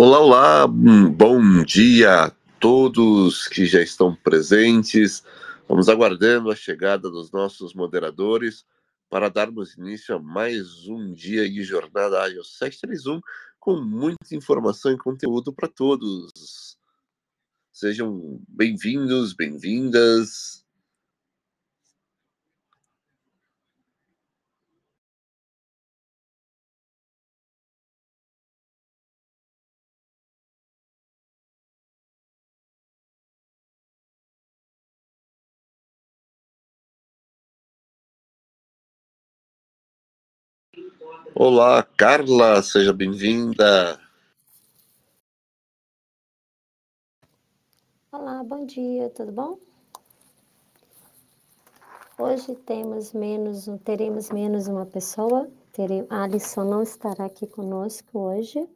Olá, olá, um bom dia a todos que já estão presentes. Vamos aguardando a chegada dos nossos moderadores para darmos início a mais um dia de Jornada Ágil 731 com muita informação e conteúdo para todos. Sejam bem-vindos, bem-vindas. Olá, Carla, seja bem-vinda. Olá, bom dia, tudo bom? Hoje temos menos, teremos menos uma pessoa. Teremos, Alisson não estará aqui conosco hoje.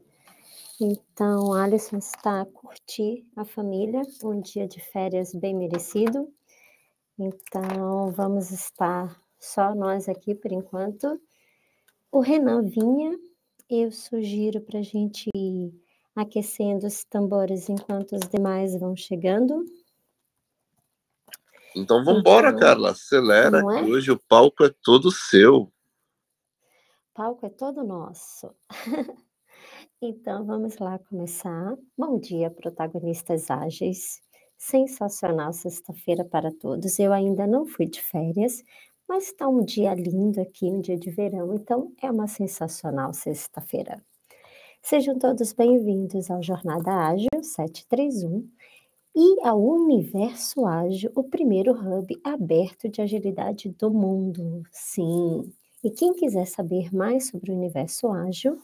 Então, Alisson está a curtir a família, um dia de férias bem merecido. Então, vamos estar só nós aqui por enquanto. O Renan vinha, eu sugiro para a gente ir aquecendo os tambores enquanto os demais vão chegando. Então vamos embora, então, Carla, acelera, é? que hoje o palco é todo seu. O palco é todo nosso. então vamos lá começar. Bom dia, protagonistas ágeis. Sensacional sexta-feira para todos. Eu ainda não fui de férias, mas está um dia lindo aqui, um dia de verão, então é uma sensacional sexta-feira. Sejam todos bem-vindos ao Jornada Ágil 731 e ao Universo Ágil, o primeiro hub aberto de agilidade do mundo. Sim! E quem quiser saber mais sobre o Universo Ágil,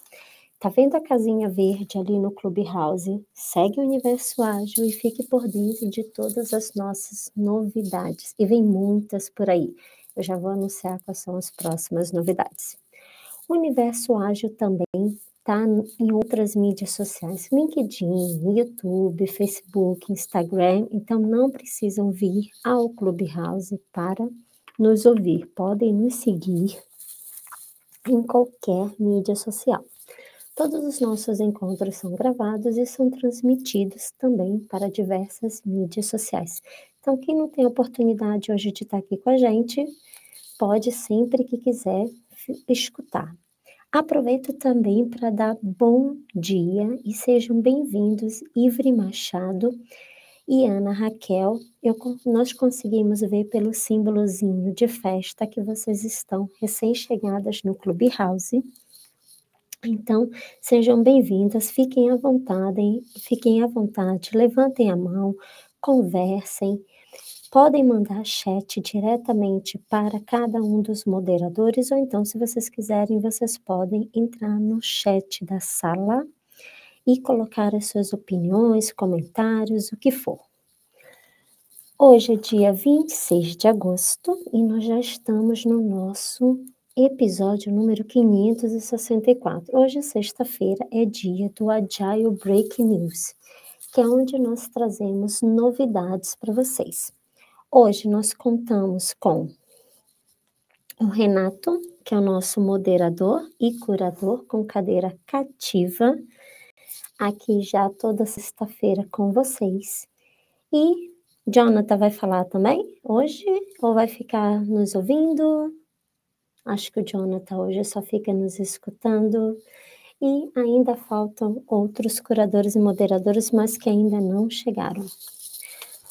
tá vendo a casinha verde ali no Clubhouse? Segue o Universo Ágil e fique por dentro de todas as nossas novidades. E vem muitas por aí. Eu já vou anunciar quais são as próximas novidades. O Universo Ágil também está em outras mídias sociais, LinkedIn, YouTube, Facebook, Instagram, então não precisam vir ao Clubhouse para nos ouvir, podem nos seguir em qualquer mídia social. Todos os nossos encontros são gravados e são transmitidos também para diversas mídias sociais. Então, quem não tem oportunidade hoje de estar aqui com a gente, pode sempre que quiser escutar. Aproveito também para dar bom dia e sejam bem-vindos Ivre Machado e Ana Raquel. Eu, nós conseguimos ver pelo símbolozinho de festa que vocês estão recém-chegadas no Clubhouse. Então, sejam bem-vindas, fiquem à vontade, fiquem à vontade, levantem a mão, conversem, podem mandar chat diretamente para cada um dos moderadores, ou então, se vocês quiserem, vocês podem entrar no chat da sala e colocar as suas opiniões, comentários, o que for. Hoje é dia 26 de agosto e nós já estamos no nosso episódio número 564. Hoje, sexta-feira, é dia do Agile Break News, que é onde nós trazemos novidades para vocês. Hoje nós contamos com o Renato, que é o nosso moderador e curador com cadeira cativa, aqui já toda sexta-feira com vocês. E Jonathan vai falar também hoje ou vai ficar nos ouvindo? Acho que o Jonathan hoje só fica nos escutando. E ainda faltam outros curadores e moderadores, mas que ainda não chegaram.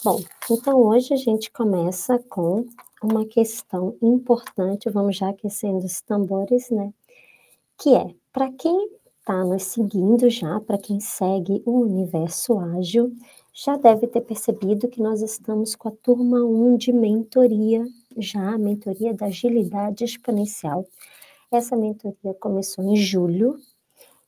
Bom, então hoje a gente começa com uma questão importante, vamos já aquecendo os tambores, né? Que é, para quem está nos seguindo já, para quem segue o Universo Ágil, já deve ter percebido que nós estamos com a turma 1 de mentoria, já a mentoria da agilidade exponencial. Essa mentoria começou em julho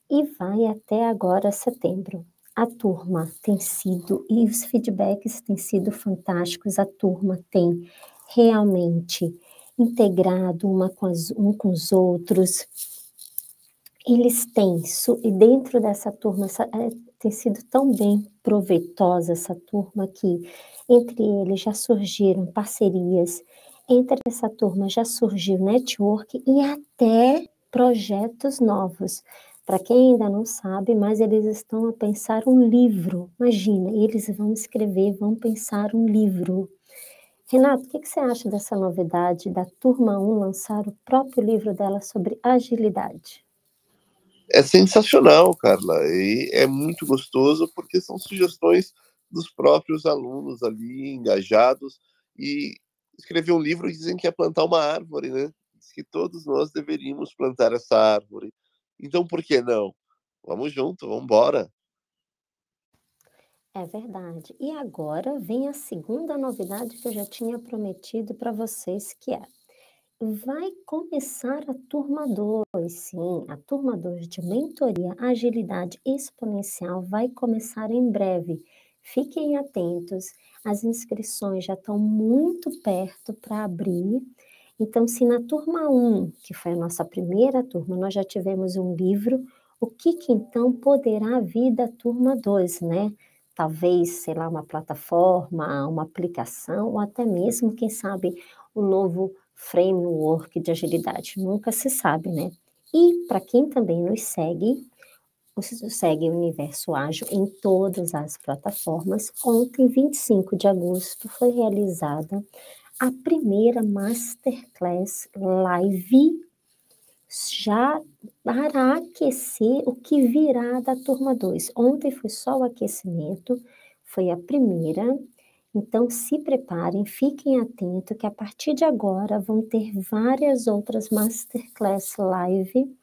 e vai até agora setembro a turma tem sido, e os feedbacks têm sido fantásticos, a turma tem realmente integrado uma com as, um com os outros, eles têm, e dentro dessa turma, essa, é, tem sido tão bem proveitosa essa turma que entre eles já surgiram parcerias, entre essa turma já surgiu network e até projetos novos Para quem ainda não sabe, mas eles estão a pensar um livro. Imagina, eles vão escrever, vão pensar um livro. Renato, o que, que você acha dessa novidade da Turma 1 lançar o próprio livro dela sobre agilidade? É sensacional, Carla, e é muito gostoso porque são sugestões dos próprios alunos ali engajados e escrever um livro dizem que é plantar uma árvore, né? Diz que todos nós deveríamos plantar essa árvore. Então, por que não? Vamos junto, vamos embora. É verdade. E agora vem a segunda novidade que eu já tinha prometido para vocês, que é vai começar a turma 2, sim, a turma 2 de mentoria agilidade exponencial vai começar em breve. Fiquem atentos, as inscrições já estão muito perto para abrir. Então, se na turma 1, que foi a nossa primeira turma, nós já tivemos um livro, o que, que então poderá vir da turma 2, né? Talvez, sei lá, uma plataforma, uma aplicação, ou até mesmo, quem sabe, um novo framework de agilidade. Nunca se sabe, né? E para quem também nos segue, segue o Universo Ágil em todas as plataformas. Ontem, 25 de agosto, foi realizada a primeira Masterclass Live já para aquecer o que virá da turma 2. Ontem foi só o aquecimento, foi a primeira. Então se preparem, fiquem atentos que a partir de agora vão ter várias outras masterclass live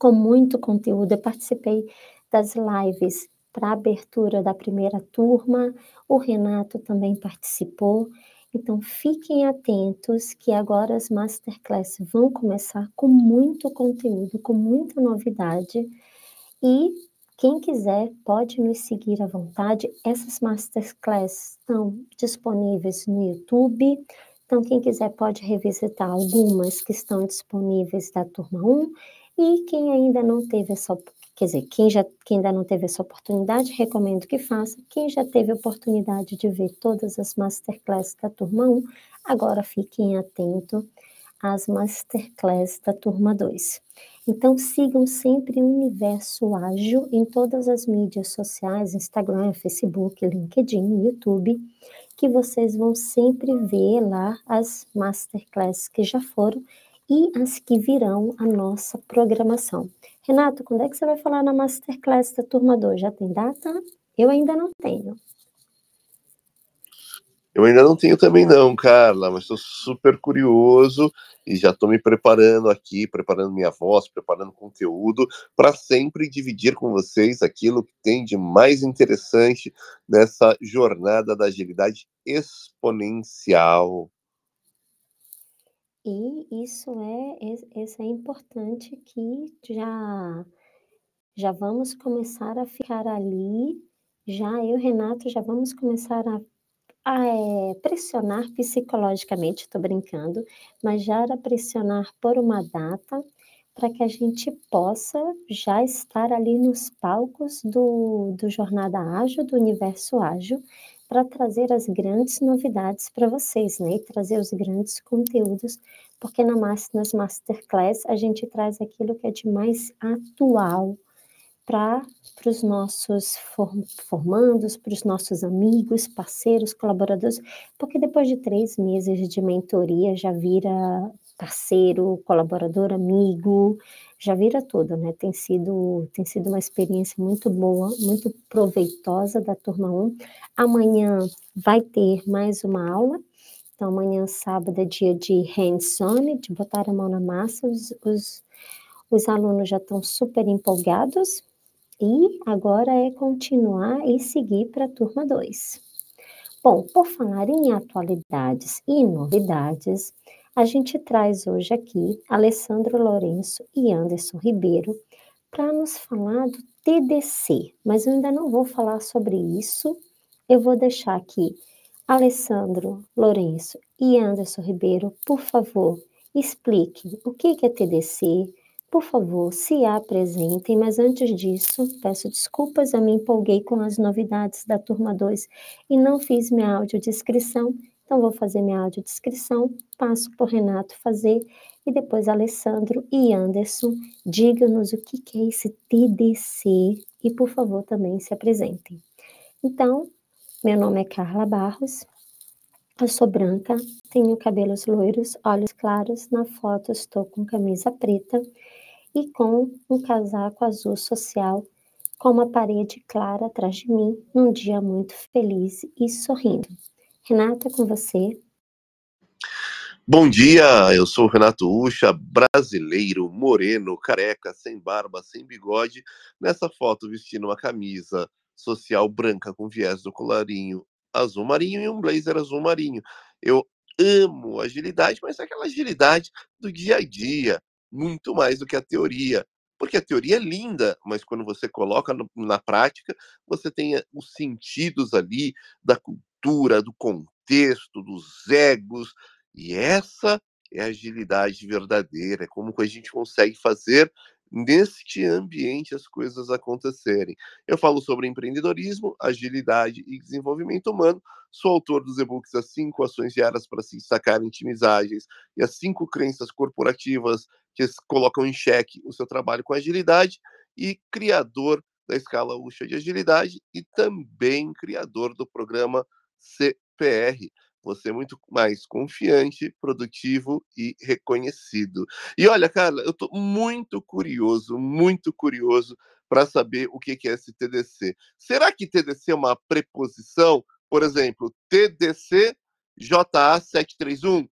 com muito conteúdo. Eu participei das lives para a abertura da primeira turma, o Renato também participou. Então, fiquem atentos que agora as masterclass vão começar com muito conteúdo, com muita novidade. E quem quiser pode nos seguir à vontade. Essas masterclass estão disponíveis no YouTube. Então, quem quiser pode revisitar algumas que estão disponíveis da turma 1. E quem ainda não teve essa Quer dizer, quem, já, quem ainda não teve essa oportunidade, recomendo que faça. Quem já teve a oportunidade de ver todas as masterclasses da turma 1, agora fiquem atentos às masterclasses da turma 2. Então, sigam sempre o Universo Ágil em todas as mídias sociais, Instagram, Facebook, LinkedIn, YouTube, que vocês vão sempre ver lá as masterclasses que já foram e as que virão a nossa programação. Renato, quando é que você vai falar na Masterclass da turma 2? Já tem data? Eu ainda não tenho. Eu ainda não tenho também não, Carla, mas estou super curioso e já estou me preparando aqui, preparando minha voz, preparando conteúdo para sempre dividir com vocês aquilo que tem de mais interessante nessa jornada da agilidade exponencial. E isso é isso é importante que já já vamos começar a ficar ali, já eu Renato já vamos começar a a, eh, pressionar psicologicamente, estou brincando, mas já era pressionar por uma data, para que a gente possa já estar ali nos palcos do do Jornada Ágil, do Universo Ágil, para trazer as grandes novidades para vocês, né, e trazer os grandes conteúdos, porque na nas masterclass a gente traz aquilo que é de mais atual para os nossos formandos, para os nossos amigos, parceiros, colaboradores, porque depois de três meses de mentoria já vira parceiro, colaborador, amigo, já vira tudo, né? Tem sido, tem sido uma experiência muito boa, muito proveitosa da turma 1. Amanhã vai ter mais uma aula. Então, amanhã, sábado, é dia de hands-on, de botar a mão na massa. Os, os, os alunos já estão super empolgados. E agora é continuar e seguir para a turma 2. Bom, por falar em atualidades e novidades, a gente traz hoje aqui Alessandro Lourenço e Anderson Ribeiro para nos falar do TDC, mas eu ainda não vou falar sobre isso. Eu vou deixar aqui Alessandro Lourenço e Anderson Ribeiro, por favor, expliquem o que é TDC, por favor, se apresentem, mas antes disso, peço desculpas, eu me empolguei com as novidades da turma 2 e não fiz minha audiodescrição, então, vou fazer minha audiodescrição, passo para o Renato fazer e depois Alessandro e Anderson digam-nos o que é esse TDC e, por favor, também se apresentem. Então, meu nome é Carla Barros, eu sou branca, tenho cabelos loiros, olhos claros, na foto estou com camisa preta e com um casaco azul social com uma parede clara atrás de mim, num dia muito feliz e sorrindo. Renata, com você. Bom dia, eu sou Renato Ucha, brasileiro, moreno, careca, sem barba, sem bigode, nessa foto vestindo uma camisa social branca com viés do colarinho azul marinho e um blazer azul marinho. Eu amo agilidade, mas é aquela agilidade do dia a dia, muito mais do que a teoria. Porque a teoria é linda, mas quando você coloca no, na prática, você tem eh, os sentidos ali da cultura, do contexto, dos egos, e essa é a agilidade verdadeira, é como que a gente consegue fazer neste ambiente as coisas acontecerem. Eu falo sobre empreendedorismo, agilidade e desenvolvimento humano. Sou autor dos e-books As 5 Ações Diárias para se destacar em Timizagens e As 5 Crenças Corporativas que colocam em xeque o seu trabalho com agilidade e criador da escala UXA de agilidade e também criador do programa CPR, você é muito mais confiante, produtivo e reconhecido. E olha, cara, eu estou muito curioso, muito curioso para saber o que é esse TDC. Será que TDC é uma preposição? Por exemplo, TDC JA 731,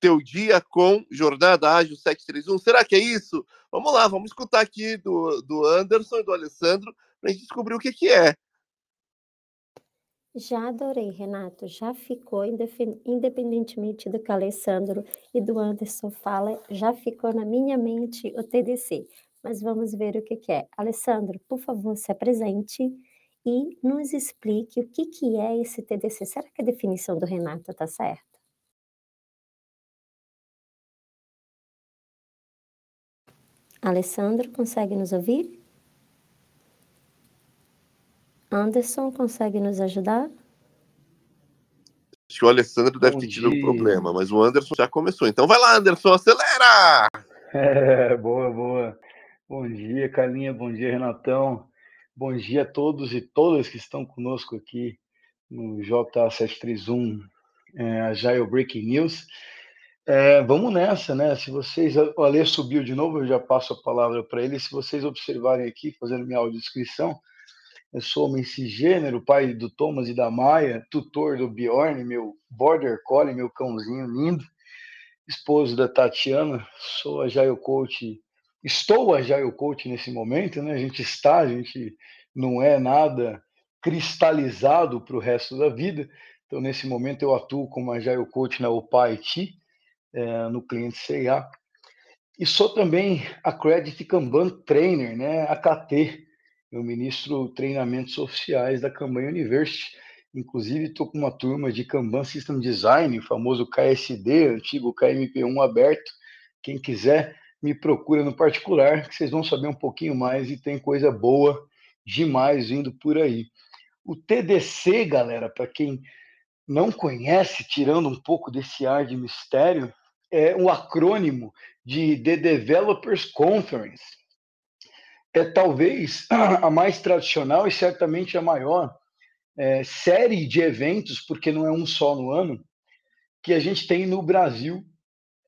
teu dia com Jornada Ágil 731. Será que é isso? Vamos lá, vamos escutar aqui do, do Anderson e do Alessandro para a gente descobrir o que, que é. Já adorei, Renato. Já ficou, independentemente do que Alessandro e do Anderson fala, já ficou na minha mente o TDC. Mas vamos ver o que, que é. Alessandro, por favor, se apresente e nos explique o que, que é esse TDC. Será que a definição do Renato está certa? Alessandro, consegue nos ouvir? Anderson, consegue nos ajudar? Acho que o Alessandro deve Bom ter tido um problema, mas o Anderson já começou. Então vai lá, Anderson, acelera! É, boa, boa. Bom dia, Carlinha, bom dia, Renatão. Bom dia a todos e todas que estão conosco aqui no J731 é, Agile Breaking News. É, vamos nessa, né? Se vocês. O Alê subiu de novo, eu já passo a palavra para ele. Se vocês observarem aqui, fazendo minha audiodescrição, eu sou homem cisgênero, pai do Thomas e da Maia, tutor do Bjorn, meu border collie, meu cãozinho lindo, esposo da Tatiana, sou a Jaio Coach, estou a Jaio Coach nesse momento, né? A gente está, a gente não é nada cristalizado para o resto da vida. Então, nesse momento, eu atuo como Agile Coach na OPA IT, é, no cliente CIA. E sou também Accredited Kanban Trainer, né, AKT, eu ministro treinamentos oficiais da Kanban University. Inclusive, estou com uma turma de Kanban System Design, o famoso KSD, antigo KMP1 aberto. Quem quiser, me procura no particular, que vocês vão saber um pouquinho mais e tem coisa boa demais vindo por aí. O TDC, galera, para quem não conhece, tirando um pouco desse ar de mistério, é um acrônimo de The Developers Conference é talvez a mais tradicional e certamente a maior é, série de eventos, porque não é um só no ano, que a gente tem no Brasil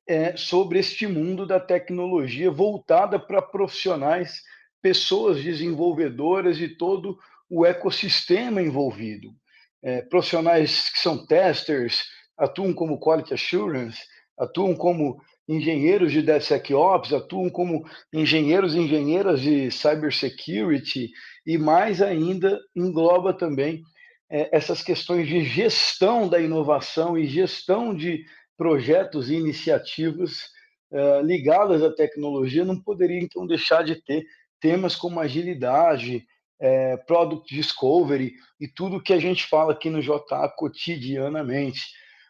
é, sobre este mundo da tecnologia voltada para profissionais, pessoas desenvolvedoras e todo o ecossistema envolvido. É, profissionais que são testers, atuam como quality assurance, atuam como engenheiros de DevSecOps, atuam como engenheiros e engenheiras de cybersecurity e mais ainda engloba também é, essas questões de gestão da inovação e gestão de projetos e iniciativas é, ligadas à tecnologia, não poderia então deixar de ter temas como agilidade, é, product discovery e tudo que a gente fala aqui no JA cotidianamente.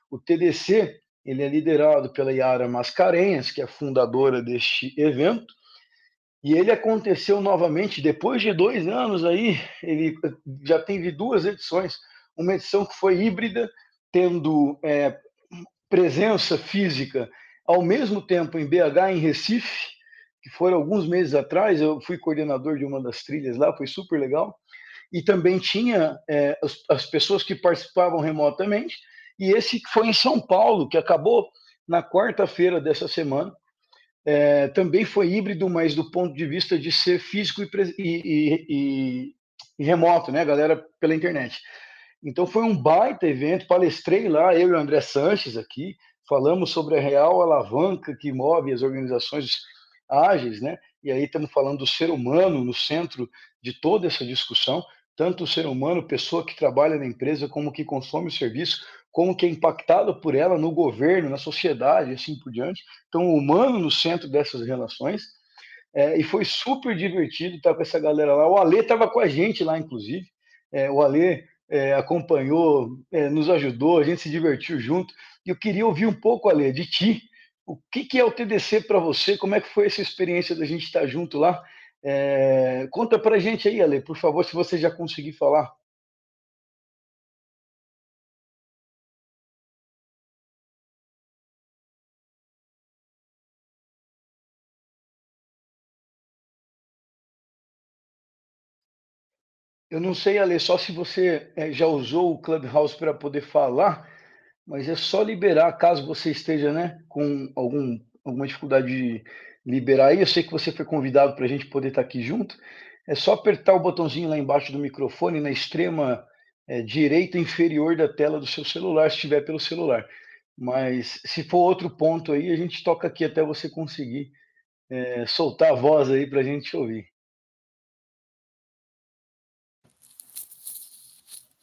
O TDC ele é liderado pela Yara Mascarenhas, que é fundadora deste evento, e ele aconteceu novamente depois de dois anos aí. Ele já teve duas edições, uma edição que foi híbrida, tendo é, presença física ao mesmo tempo em BH, em Recife, que foram alguns meses atrás, eu fui coordenador de uma das trilhas lá, foi super legal, e também tinha é, as, as pessoas que participavam remotamente, e esse foi em São Paulo, que acabou na quarta-feira dessa semana, é, também foi híbrido, mas do ponto de vista de ser físico e, e, e, e, remoto, né, galera, pela internet. Então foi um baita evento, palestrei lá, eu e o André Sanches aqui, falamos sobre a real alavanca que move as organizações ágeis, né? E aí estamos falando do ser humano no centro de toda essa discussão, tanto o ser humano, pessoa que trabalha na empresa, como que consome o serviço, como que é impactado por ela no governo, na sociedade, assim por diante. Então, o humano no centro dessas relações. É, e foi super divertido estar com essa galera lá. O Ale estava com a gente lá, inclusive. É, o Ale é, acompanhou, é, nos ajudou, a gente se divertiu junto. E eu queria ouvir um pouco, Ale, de ti. O que, que é o TDC para você? Como é que foi essa experiência da gente estar junto lá? É, conta para gente aí, Ale, por favor, se você já conseguir falar. Eu não sei, Ale, só se você é, já usou o Clubhouse para poder falar, mas é só liberar, caso você esteja né, com algum, alguma dificuldade de liberar aí. Eu sei que você foi convidado para a gente poder estar tá aqui junto. É só apertar o botãozinho lá embaixo do microfone, na extrema é, direita inferior da tela do seu celular, se estiver pelo celular. Mas se for outro ponto aí, a gente toca aqui até você conseguir é, soltar a voz aí para a gente ouvir.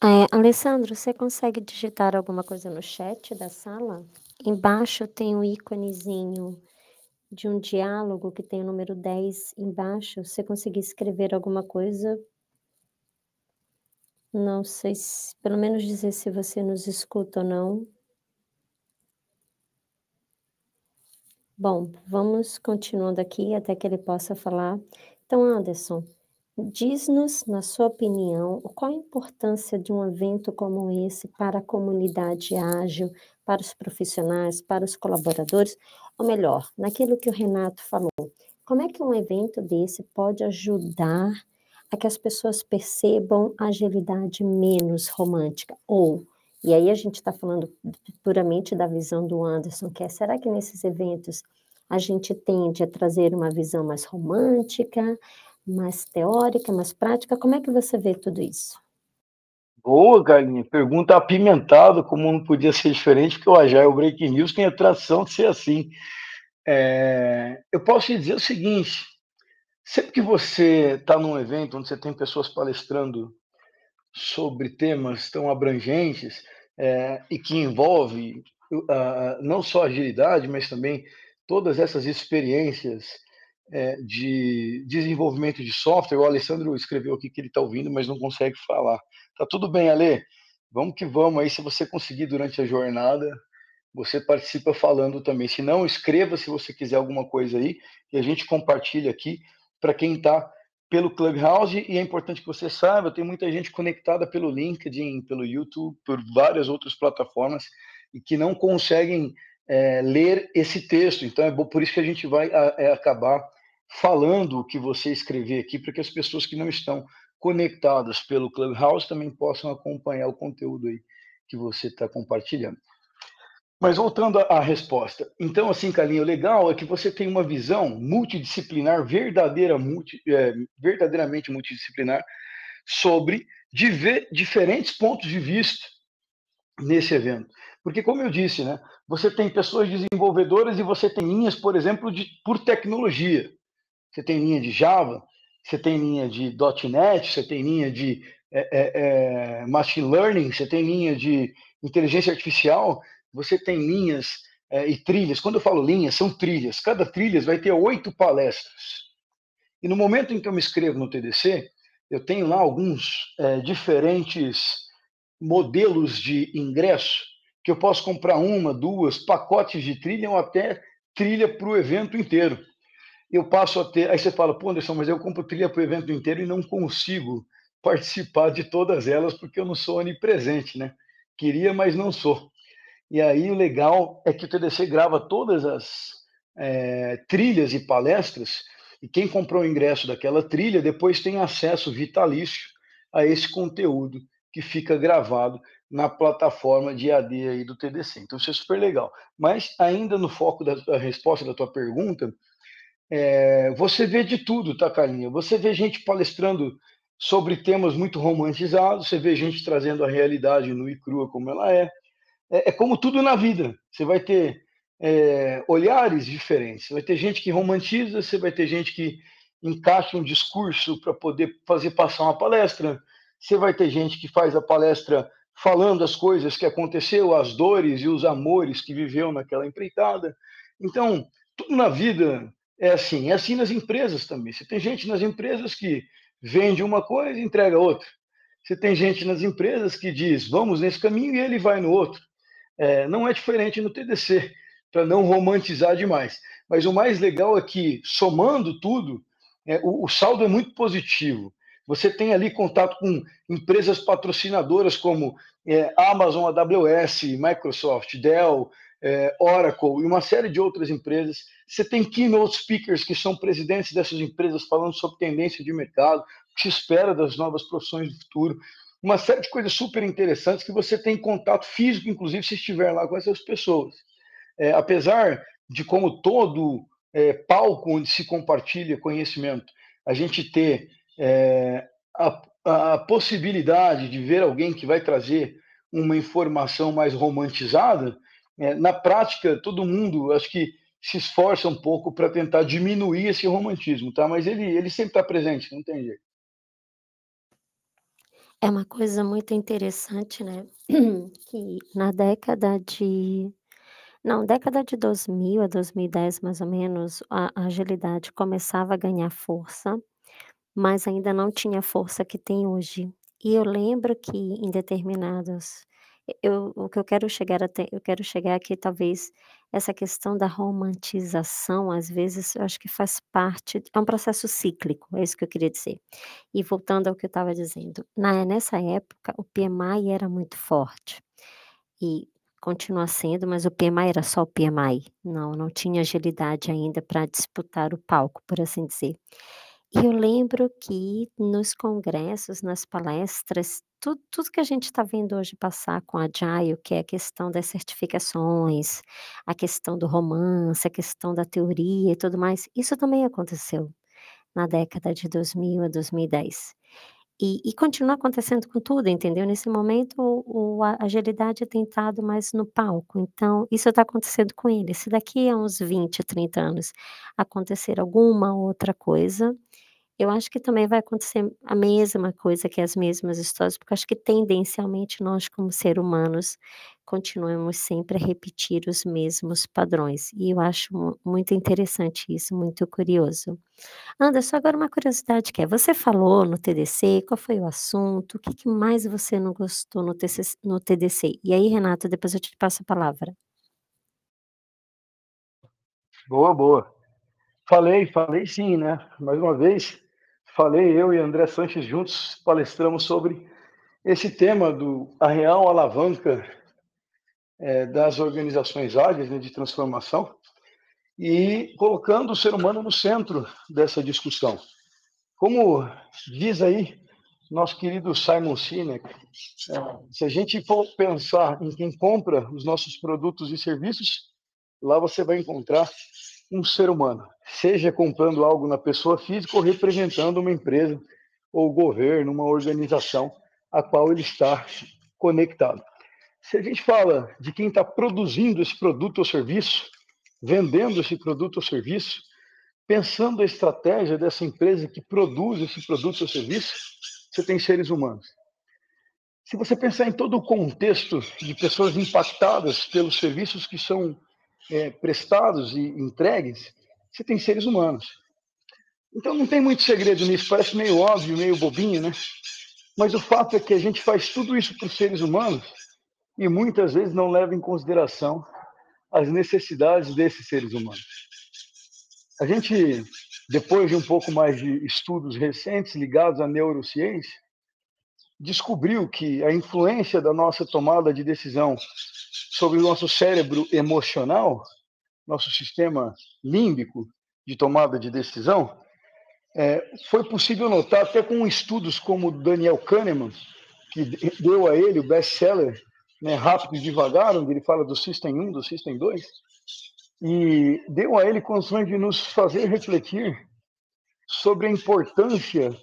É, Alessandro, você consegue digitar alguma coisa no chat da sala? Embaixo tem um íconezinho de um diálogo que tem o número 10 embaixo. Você conseguir escrever alguma coisa, não sei se, pelo menos dizer se você nos escuta ou não. Bom, vamos continuando aqui até que ele possa falar. Então, Anderson, Diz-nos, na sua opinião, qual a importância de um evento como esse para a comunidade ágil, para os profissionais, para os colaboradores, ou melhor, naquilo que o Renato falou. Como é que um evento desse pode ajudar a que as pessoas percebam a agilidade menos romântica? Ou, e aí a gente está falando puramente da visão do Anderson, que é, será que nesses eventos a gente tende a trazer uma visão mais romântica, mais teórica, mais prática? Como é que você vê tudo isso? Boa, Carlinha. Pergunta apimentada, como não podia ser diferente, porque o Agile Break News tem a tradição de ser assim. É, eu posso te dizer o seguinte: sempre que você está num evento onde você tem pessoas palestrando sobre temas tão abrangentes é, e que envolve uh, não só agilidade, mas também todas essas experiências é, de desenvolvimento de software. O Alessandro escreveu aqui que ele está ouvindo, mas não consegue falar. Tá tudo bem, Ale? Vamos que vamos aí. Se você conseguir durante a jornada, você participa falando também. Se não, escreva se você quiser alguma coisa aí e a gente compartilha aqui para quem está pelo Clubhouse. E é importante que você saiba, tem muita gente conectada pelo LinkedIn, pelo YouTube, por várias outras plataformas e que não conseguem é, ler esse texto. Então, é por isso que a gente vai é, acabar falando o que você escrever aqui, para que as pessoas que não estão conectadas pelo Clubhouse também possam acompanhar o conteúdo aí que você está compartilhando. Mas voltando à resposta. Então, assim, Calinho, o legal é que você tem uma visão multidisciplinar, verdadeira, multi, é, verdadeiramente multidisciplinar, sobre diferentes pontos de vista nesse evento. Porque, como eu disse, né, você tem pessoas desenvolvedoras e você tem linhas, por exemplo, de, por tecnologia. Você tem linha de Java, você tem linha de .NET, você tem linha de é, é, machine learning, você tem linha de inteligência artificial, você tem linhas é, e trilhas. Quando eu falo linhas, são trilhas. Cada trilha vai ter oito palestras. E no momento em que eu me inscrevo no TDC, eu tenho lá alguns diferentes modelos de ingresso que eu posso comprar uma, duas, pacotes de trilha ou até trilha para o evento inteiro. Eu passo a ter. Aí você fala, pô, Anderson, mas eu compro trilha para o evento inteiro e não consigo participar de todas elas porque eu não sou onipresente, né? Queria, mas não sou. E aí o legal é que o TDC grava todas as é, trilhas e palestras, e quem comprou o ingresso daquela trilha depois tem acesso vitalício a esse conteúdo que fica gravado na plataforma de AD aí do TDC. Então isso é super legal. Mas ainda no foco da, resposta da tua pergunta, é, você vê de tudo, tá, Carlinha? Você vê gente palestrando sobre temas muito romantizados, você vê gente trazendo a realidade nua e crua como ela é. É, é como tudo na vida. Você vai ter é, olhares diferentes. Vai ter gente que romantiza, você vai ter gente que encaixa um discurso para poder fazer passar uma palestra. Você vai ter gente que faz a palestra falando as coisas que aconteceu, as dores e os amores que viveu naquela empreitada. Então, tudo na vida é assim. É assim nas empresas também. Você tem gente nas empresas que vende uma coisa e entrega outra. Você tem gente nas empresas que diz, vamos nesse caminho, e ele vai no outro. É, não é diferente no TDC, para não romantizar demais. Mas o mais legal é que, somando tudo, é, o, o saldo é muito positivo. Você tem ali contato com empresas patrocinadoras como é, Amazon, AWS, Microsoft, Dell, é, Oracle e uma série de outras empresas. Você tem keynote speakers que são presidentes dessas empresas falando sobre tendência de mercado, o que se espera das novas profissões do futuro. Uma série de coisas super interessantes que você tem contato físico, inclusive, se estiver lá com essas pessoas. É, apesar de, como todo é, palco onde se compartilha conhecimento, a gente ter é, a, a possibilidade de ver alguém que vai trazer uma informação mais romantizada, é, na prática, todo mundo, acho que se esforça um pouco para tentar diminuir esse romantismo, tá? Mas ele, ele sempre está presente, não tem jeito. É uma coisa muito interessante, né? Que na década de não, década de 2000 a 2010, mais ou menos, a agilidade começava a ganhar força, mas ainda não tinha a força que tem hoje. E eu lembro que em determinados eu o que eu quero chegar até eu quero chegar aqui talvez essa questão da romantização, às vezes, eu acho que faz parte é um processo cíclico, é isso que eu queria dizer. E voltando ao que eu estava dizendo, na nessa época o PMI era muito forte, e continua sendo, mas o PMI era só o PMI, não, não tinha agilidade ainda para disputar o palco, por assim dizer. E eu lembro que nos congressos, nas palestras, tudo tudo que a gente está vendo hoje passar com a Agile, que é a questão das certificações, a questão do romance, a questão da teoria e tudo mais, isso também aconteceu na década de 2000 a 2010. E e continua acontecendo com tudo, entendeu? Nesse momento o o a agilidade tem estado mais no palco, então isso está acontecendo com ele. Se daqui a uns 20, 30 anos acontecer alguma outra coisa, eu acho que também vai acontecer a mesma coisa, que as mesmas histórias, porque acho que tendencialmente nós como ser humanos continuamos sempre a repetir os mesmos padrões, e eu acho mu muito interessante isso, muito curioso. Anderson, agora uma curiosidade que é, você falou no TDC, qual foi o assunto, o que que mais você não gostou no TCC no TDC? E aí Renato, depois eu te passo a palavra. Boa, boa. Falei, falei sim, né. Mais uma vez, falei, eu e André Sanches juntos palestramos sobre esse tema do a real alavanca, eh, das organizações ágeis, né, de transformação, e colocando o ser humano no centro dessa discussão. Como diz aí nosso querido Simon Sinek, eh, se a gente for pensar em quem compra os nossos produtos e serviços, lá você vai encontrar um ser humano, seja comprando algo na pessoa física ou representando uma empresa ou governo, uma organização a qual ele está conectado. Se a gente fala de quem está produzindo esse produto ou serviço, vendendo esse produto ou serviço, pensando a estratégia dessa empresa que produz esse produto ou serviço, você tem seres humanos. Se você pensar em todo o contexto de pessoas impactadas pelos serviços que são é, prestados e entregues, você tem seres humanos. Então não tem muito segredo nisso, parece meio óbvio, meio bobinho, né? Mas o fato é que a gente faz tudo isso para os seres humanos e muitas vezes não leva em consideração as necessidades desses seres humanos. A gente, depois de um pouco mais de estudos recentes ligados à neurociência, descobriu que a influência da nossa tomada de decisão sobre o nosso cérebro emocional, nosso sistema límbico de tomada de decisão, é, foi possível notar, até com estudos como o Daniel Kahneman, que deu a ele o best-seller né, Rápido e Devagar, onde ele fala do System 1, do System 2, e deu a ele condições de nos fazer refletir sobre a importância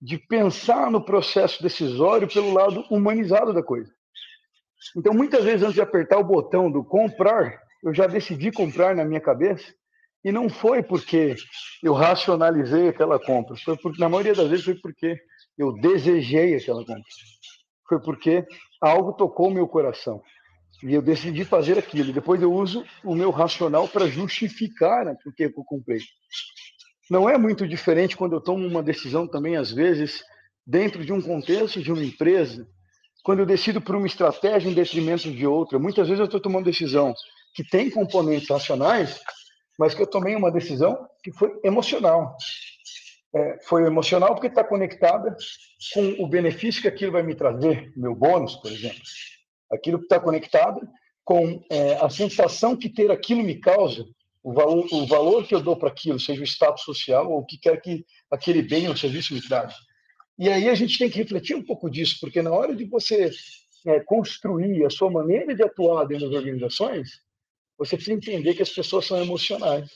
de pensar no processo decisório pelo lado humanizado da coisa. Então, muitas vezes, antes de apertar o botão do comprar, eu já decidi comprar na minha cabeça, e não foi porque eu racionalizei aquela compra, foi porque, na maioria das vezes, foi porque eu desejei aquela compra. Foi porque algo tocou meu coração. E eu decidi fazer aquilo. Depois eu uso o meu racional para justificar o que eu comprei. Não é muito diferente quando eu tomo uma decisão também, às vezes, dentro de um contexto de uma empresa, quando eu decido por uma estratégia em detrimento de outra. Muitas vezes eu estou tomando decisão que tem componentes racionais, mas que eu tomei uma decisão que foi emocional. É, foi emocional porque está conectada com o benefício que aquilo vai me trazer, meu bônus, por exemplo. Aquilo que está conectado com é, a sensação que ter aquilo me causa, o valor, o valor que eu dou para aquilo, seja o status social ou o que quer que aquele bem ou serviço me traga. E aí a gente tem que refletir um pouco disso, porque na hora de você é, construir a sua maneira de atuar dentro das organizações, você precisa entender que as pessoas são emocionais,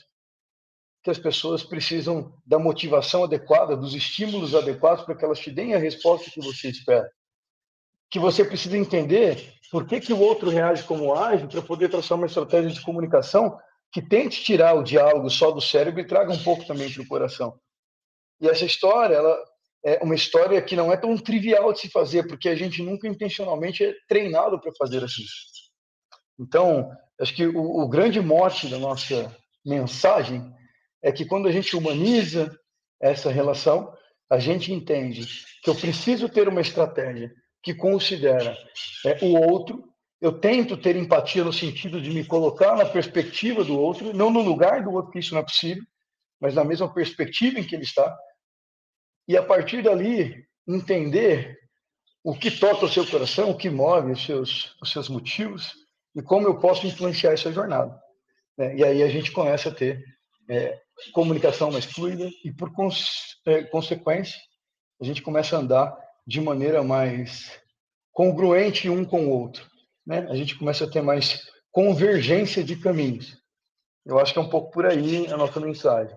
que as pessoas precisam da motivação adequada, dos estímulos adequados para que elas te deem a resposta que você espera. Que você precisa entender por que, que o outro reage como age para poder traçar uma estratégia de comunicação que tente tirar o diálogo só do cérebro e traga um pouco também para o coração. E essa história, ela é uma história que não é tão trivial de se fazer, porque a gente nunca intencionalmente é treinado para fazer assim. Então, acho que o, o grande mote da nossa mensagem é que quando a gente humaniza essa relação, a gente entende que eu preciso ter uma estratégia que considera é, o outro eu tento ter empatia no sentido de me colocar na perspectiva do outro, não no lugar do outro, que isso não é possível, mas na mesma perspectiva em que ele está. E a partir dali, entender o que toca o seu coração, o que move os seus, os seus motivos e como eu posso influenciar essa jornada. Né? E aí a gente começa a ter é, comunicação mais fluida e, por cons é, consequência, a gente começa a andar de maneira mais congruente um com o outro né, a gente começa a ter mais convergência de caminhos. Eu acho que é um pouco por aí a nossa mensagem.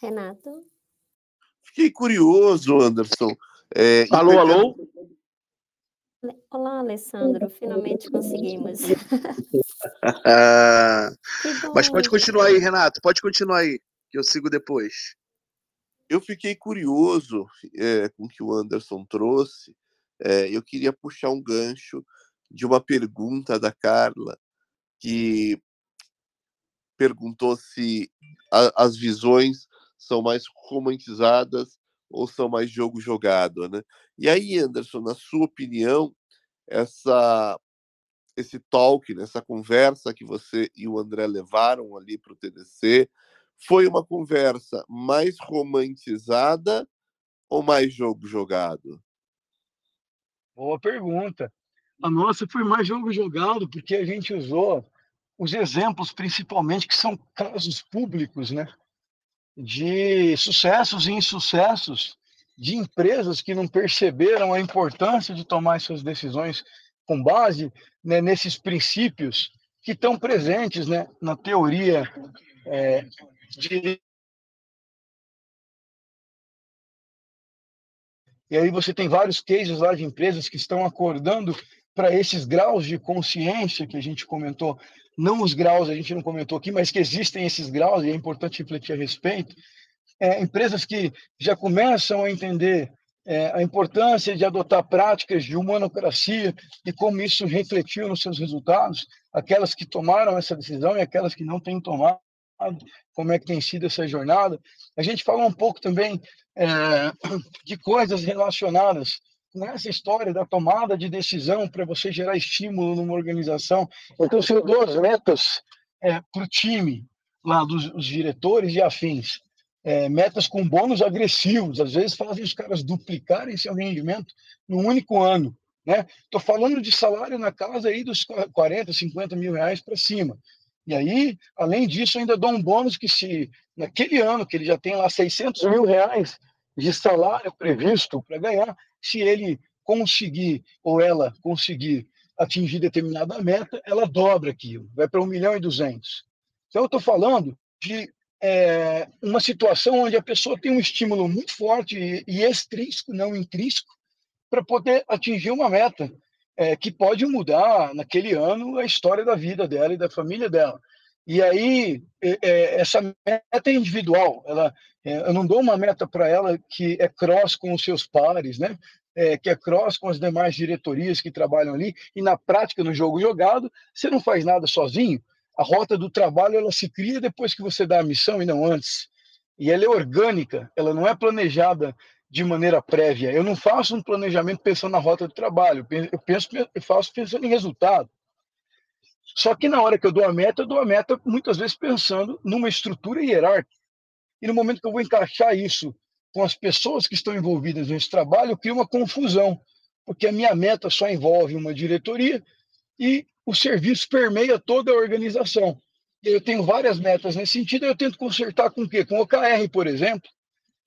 Renato? Fiquei curioso, Anderson. É, alô, alô? Olá, Alessandro. Finalmente conseguimos. Mas pode continuar aí, Renato. Pode continuar aí, que eu sigo depois. Eu fiquei curioso é, com o que o Anderson trouxe é, eu queria puxar um gancho de uma pergunta da Carla, que perguntou se a, as visões são mais romantizadas ou são mais jogo jogado, né? E aí, Anderson, na sua opinião, essa esse talk, né, essa conversa que você e o André levaram ali para o TDC, foi uma conversa mais romantizada ou mais jogo jogado? Boa pergunta. A nossa foi mais jogo jogado, porque a gente usou os exemplos, principalmente, que são casos públicos, né? De sucessos e insucessos de empresas que não perceberam a importância de tomar suas decisões com base né, nesses princípios que estão presentes né, na teoria é, de E aí você tem vários cases lá de empresas que estão acordando para esses graus de consciência que a gente comentou. Não os graus, a gente não comentou aqui, mas que existem esses graus e é importante refletir a respeito. É, empresas que já começam a entender é, a importância de adotar práticas de humanocracia e como isso refletiu nos seus resultados, aquelas que tomaram essa decisão e aquelas que não têm tomado, como é que tem sido essa jornada. A gente fala um pouco também é, de coisas relacionadas nessa história da tomada de decisão para você gerar estímulo numa organização. Então, são duas metas é, para o time, lá dos diretores e afins. É, metas com bônus agressivos, às vezes fazem os caras duplicarem seu rendimento num único ano. Né? Estou falando de salário na casa aí dos 40, 50 mil reais para cima. E aí, além disso, ainda dou um bônus que se naquele ano que ele já tem lá 600 mil reais de salário previsto para ganhar, se ele conseguir ou ela conseguir atingir determinada meta, ela dobra aquilo, vai para 1 milhão e 200. Então, eu estou falando de é, uma situação onde a pessoa tem um estímulo muito forte e, e extrínseco, não intrínseco, para poder atingir uma meta é, que pode mudar naquele ano a história da vida dela e da família dela. E aí, é, é essa meta é individual, ela, eu não dou uma meta para ela que é cross com os seus pares, né? É, que é cross com as demais diretorias que trabalham ali, e na prática, no jogo jogado, você não faz nada sozinho, a rota do trabalho ela se cria depois que você dá a missão e não antes. E ela é orgânica, ela não é planejada de maneira prévia. Eu não faço um planejamento pensando na rota do trabalho, eu penso, eu faço pensando em resultado. Só que na hora que eu dou a meta, eu dou a meta muitas vezes pensando numa estrutura hierárquica. E no momento que eu vou encaixar isso com as pessoas que estão envolvidas nesse trabalho, eu crio uma confusão, porque a minha meta só envolve uma diretoria e o serviço permeia toda a organização. Eu tenho várias metas nesse sentido, eu tento consertar com o quê? Com o OKR, por exemplo.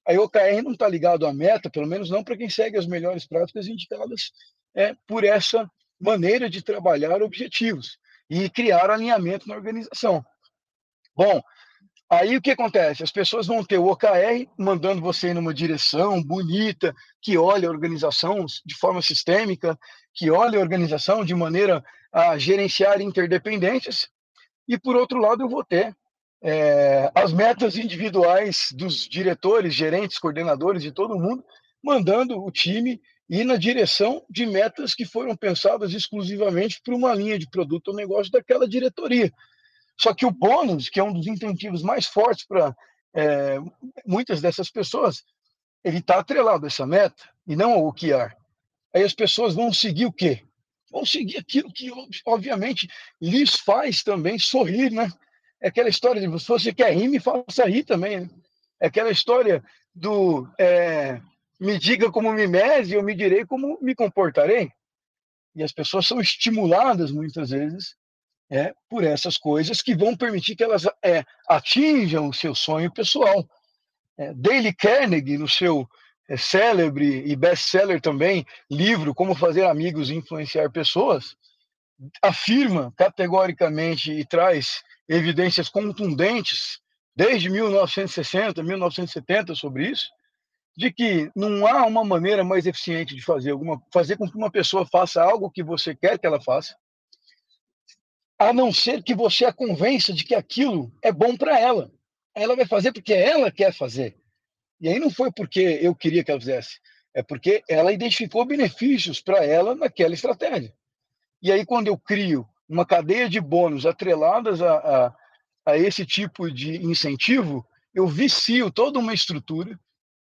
A OKR não está ligado à meta, pelo menos não para quem segue as melhores práticas indicadas é, por essa maneira de trabalhar objetivos e criar alinhamento na organização. Bom, aí o que acontece? As pessoas vão ter o OKR mandando você numa direção bonita, que olha a organização de forma sistêmica, que olha a organização de maneira a gerenciar interdependências, e por outro lado eu vou ter é, as metas individuais dos diretores, gerentes, coordenadores de todo mundo, mandando o time ir na direção de metas que foram pensadas exclusivamente para uma linha de produto ou negócio daquela diretoria. Só que o bônus, que é um dos incentivos mais fortes para é, muitas dessas pessoas, ele está atrelado a essa meta e não ao OKR. Aí as pessoas vão seguir o quê? vão seguir aquilo que, obviamente, lhes faz também sorrir, né? É aquela história de se você quer rir, me faça rir também. Né? É aquela história do é, me diga como me mede, eu me direi como me comportarei. E as pessoas são estimuladas muitas vezes é, por essas coisas que vão permitir que elas é, atinjam o seu sonho pessoal. É, Dale Carnegie, no seu é célebre e best-seller também, livro Como Fazer Amigos e Influenciar Pessoas, afirma categoricamente e traz evidências contundentes, desde 1960, 1970, sobre isso, de que não há uma maneira mais eficiente de fazer alguma fazer com que uma pessoa faça algo que você quer que ela faça, a não ser que você a convença de que aquilo é bom para ela. Ela vai fazer porque ela quer fazer. E aí não foi porque eu queria que ela fizesse, é porque ela identificou benefícios para ela naquela estratégia. E aí, quando eu crio uma cadeia de bônus atreladas a, a, a esse tipo de incentivo, eu vicio toda uma estrutura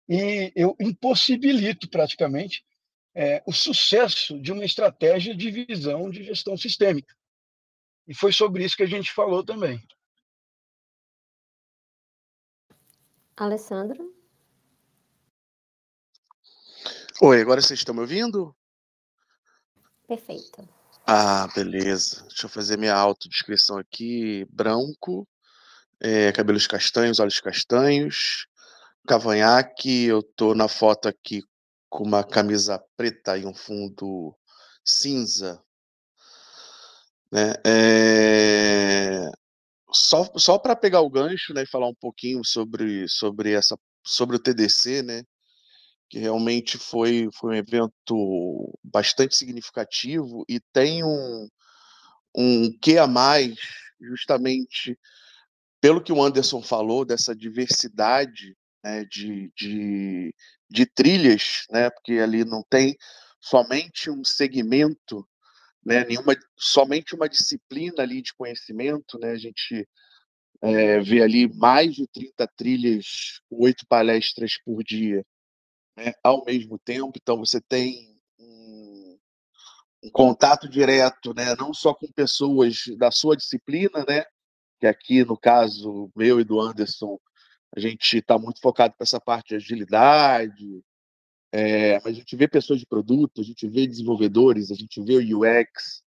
e eu impossibilito praticamente é, o sucesso de uma estratégia de visão de gestão sistêmica. E foi sobre isso que a gente falou também. Alessandro? Oi, agora vocês estão me ouvindo? Perfeito. Ah, beleza. Deixa eu fazer minha autodescrição aqui. Branco, é, cabelos castanhos, olhos castanhos, cavanhaque. Eu tô na foto aqui com uma camisa preta e um fundo cinza. Né? É... Só, só para pegar o gancho né, e falar um pouquinho sobre, sobre, essa, sobre o TDC, né? que realmente foi, foi um evento bastante significativo e tem um, um que a mais, justamente pelo que o Anderson falou, dessa diversidade né, de, de, de trilhas, né, porque ali não tem somente um segmento, né, nenhuma, somente uma disciplina ali de conhecimento, né, a gente é, vê ali mais de 30 trilhas, oito palestras por dia, né, ao mesmo tempo. Então, você tem um, um, contato direto, né, não só com pessoas da sua disciplina, né, que aqui, no caso meu e do Anderson, a gente está muito focado para essa parte de agilidade, é, a gente vê pessoas de produto, a gente vê desenvolvedores, a gente vê o UX,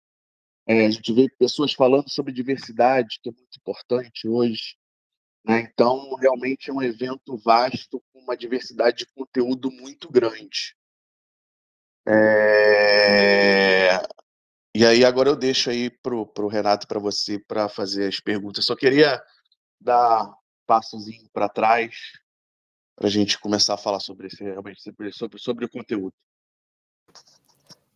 é, a gente vê pessoas falando sobre diversidade, que é muito importante hoje. Né? Então, realmente é um evento vasto, com uma diversidade de conteúdo muito grande. É... E aí, agora eu deixo aí para o Renato para você para fazer as perguntas. Só queria dar um passozinho para trás para a gente começar a falar sobre esse realmente sobre, sobre o conteúdo.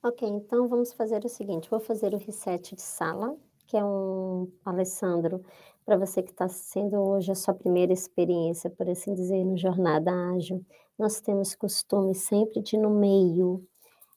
Ok, então vamos fazer o seguinte: vou fazer o reset de sala, que é um Alessandro, para você que está sendo hoje a sua primeira experiência, por assim dizer, no Jornada Ágil. Nós temos costume sempre de, no meio,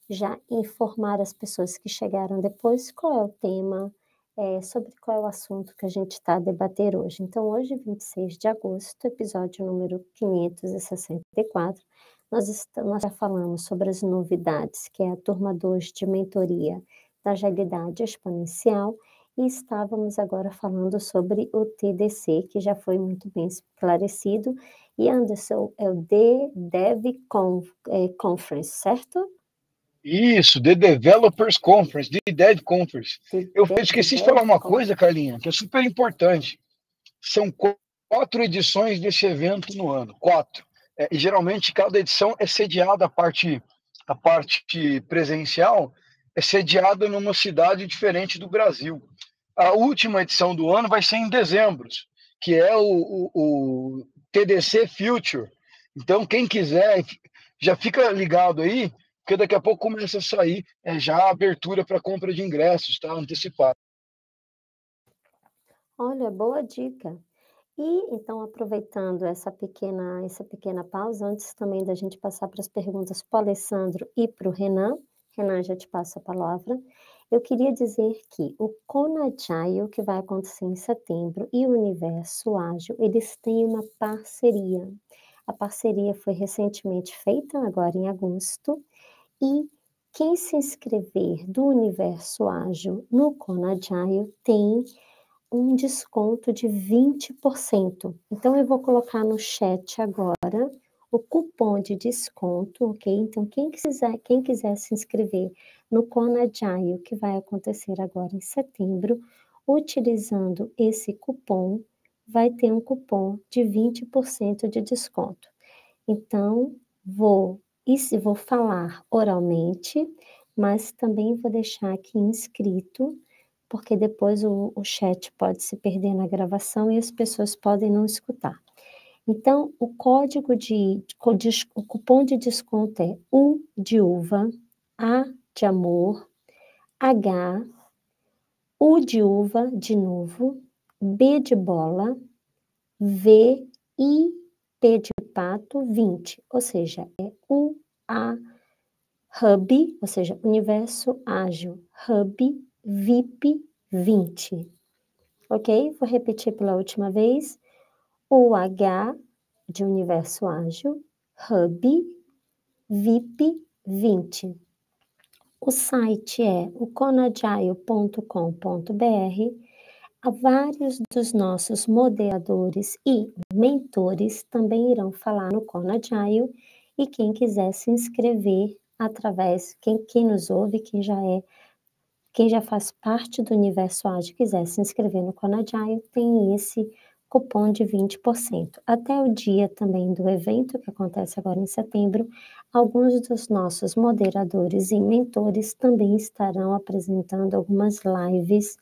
já informar as pessoas que chegaram depois qual é o tema, é, sobre qual é o assunto que a gente está a debater hoje. Então, hoje, 26 de agosto, episódio número 564, nós, estamos, nós já falamos sobre as novidades, que é a turma 2 de mentoria da agilidade exponencial, e estávamos agora falando sobre o TDC, que já foi muito bem esclarecido, e Anderson, é o The Dev é, Conference, certo? Isso, The Developers Conference, The Dev Conference. Eu esqueci de falar uma coisa, Carlinha, que é super importante. São quatro edições desse evento no ano, quatro. É, e geralmente cada edição é sediada a parte a parte presencial é sediada numa cidade diferente do Brasil. A última edição do ano vai ser em dezembro, que é o, o, o TDC Future. Então, quem quiser, já fica ligado aí, porque daqui a pouco começa a sair é, já a abertura para compra de ingressos, tá? Antecipado. Olha, boa dica. E então, aproveitando essa pequena, essa pequena pausa, antes também da gente passar para as perguntas para o Alessandro e para o Renan, Renan já te passa a palavra, eu queria dizer que o Conagile, que vai acontecer em setembro, e o Universo Ágil, eles têm uma parceria. A parceria foi recentemente feita, agora em agosto, e quem se inscrever do Universo Ágil no Conagile tem um desconto de 20%. Então, eu vou colocar no chat agora o cupom de desconto, ok? Então, quem quiser, quem quiser se inscrever no Conagile, que vai acontecer agora em setembro, utilizando esse cupom, vai ter um cupom de 20% de desconto. Então, vou se vou falar oralmente, mas também vou deixar aqui inscrito, porque depois o, o chat pode se perder na gravação e as pessoas podem não escutar. Então, o código de, o cupom de desconto é U de uva, A de amor, H, U de uva de novo, B de bola, V, I, P de pato 20, ou seja, é o a Hub, ou seja, Universo Ágil, Hub VIP 20. Ok? Vou repetir pela última vez. O H de Universo Ágil, Hub VIP 20. O site é o conagile.com.br vários dos nossos moderadores e mentores também irão falar no Conagile e quem quiser se inscrever através, quem, quem nos ouve, quem já é, quem já faz parte do universo ágil, quiser se inscrever no Conagile, tem esse cupom de 20%. Até o dia também do evento, que acontece agora em setembro, alguns dos nossos moderadores e mentores também estarão apresentando algumas lives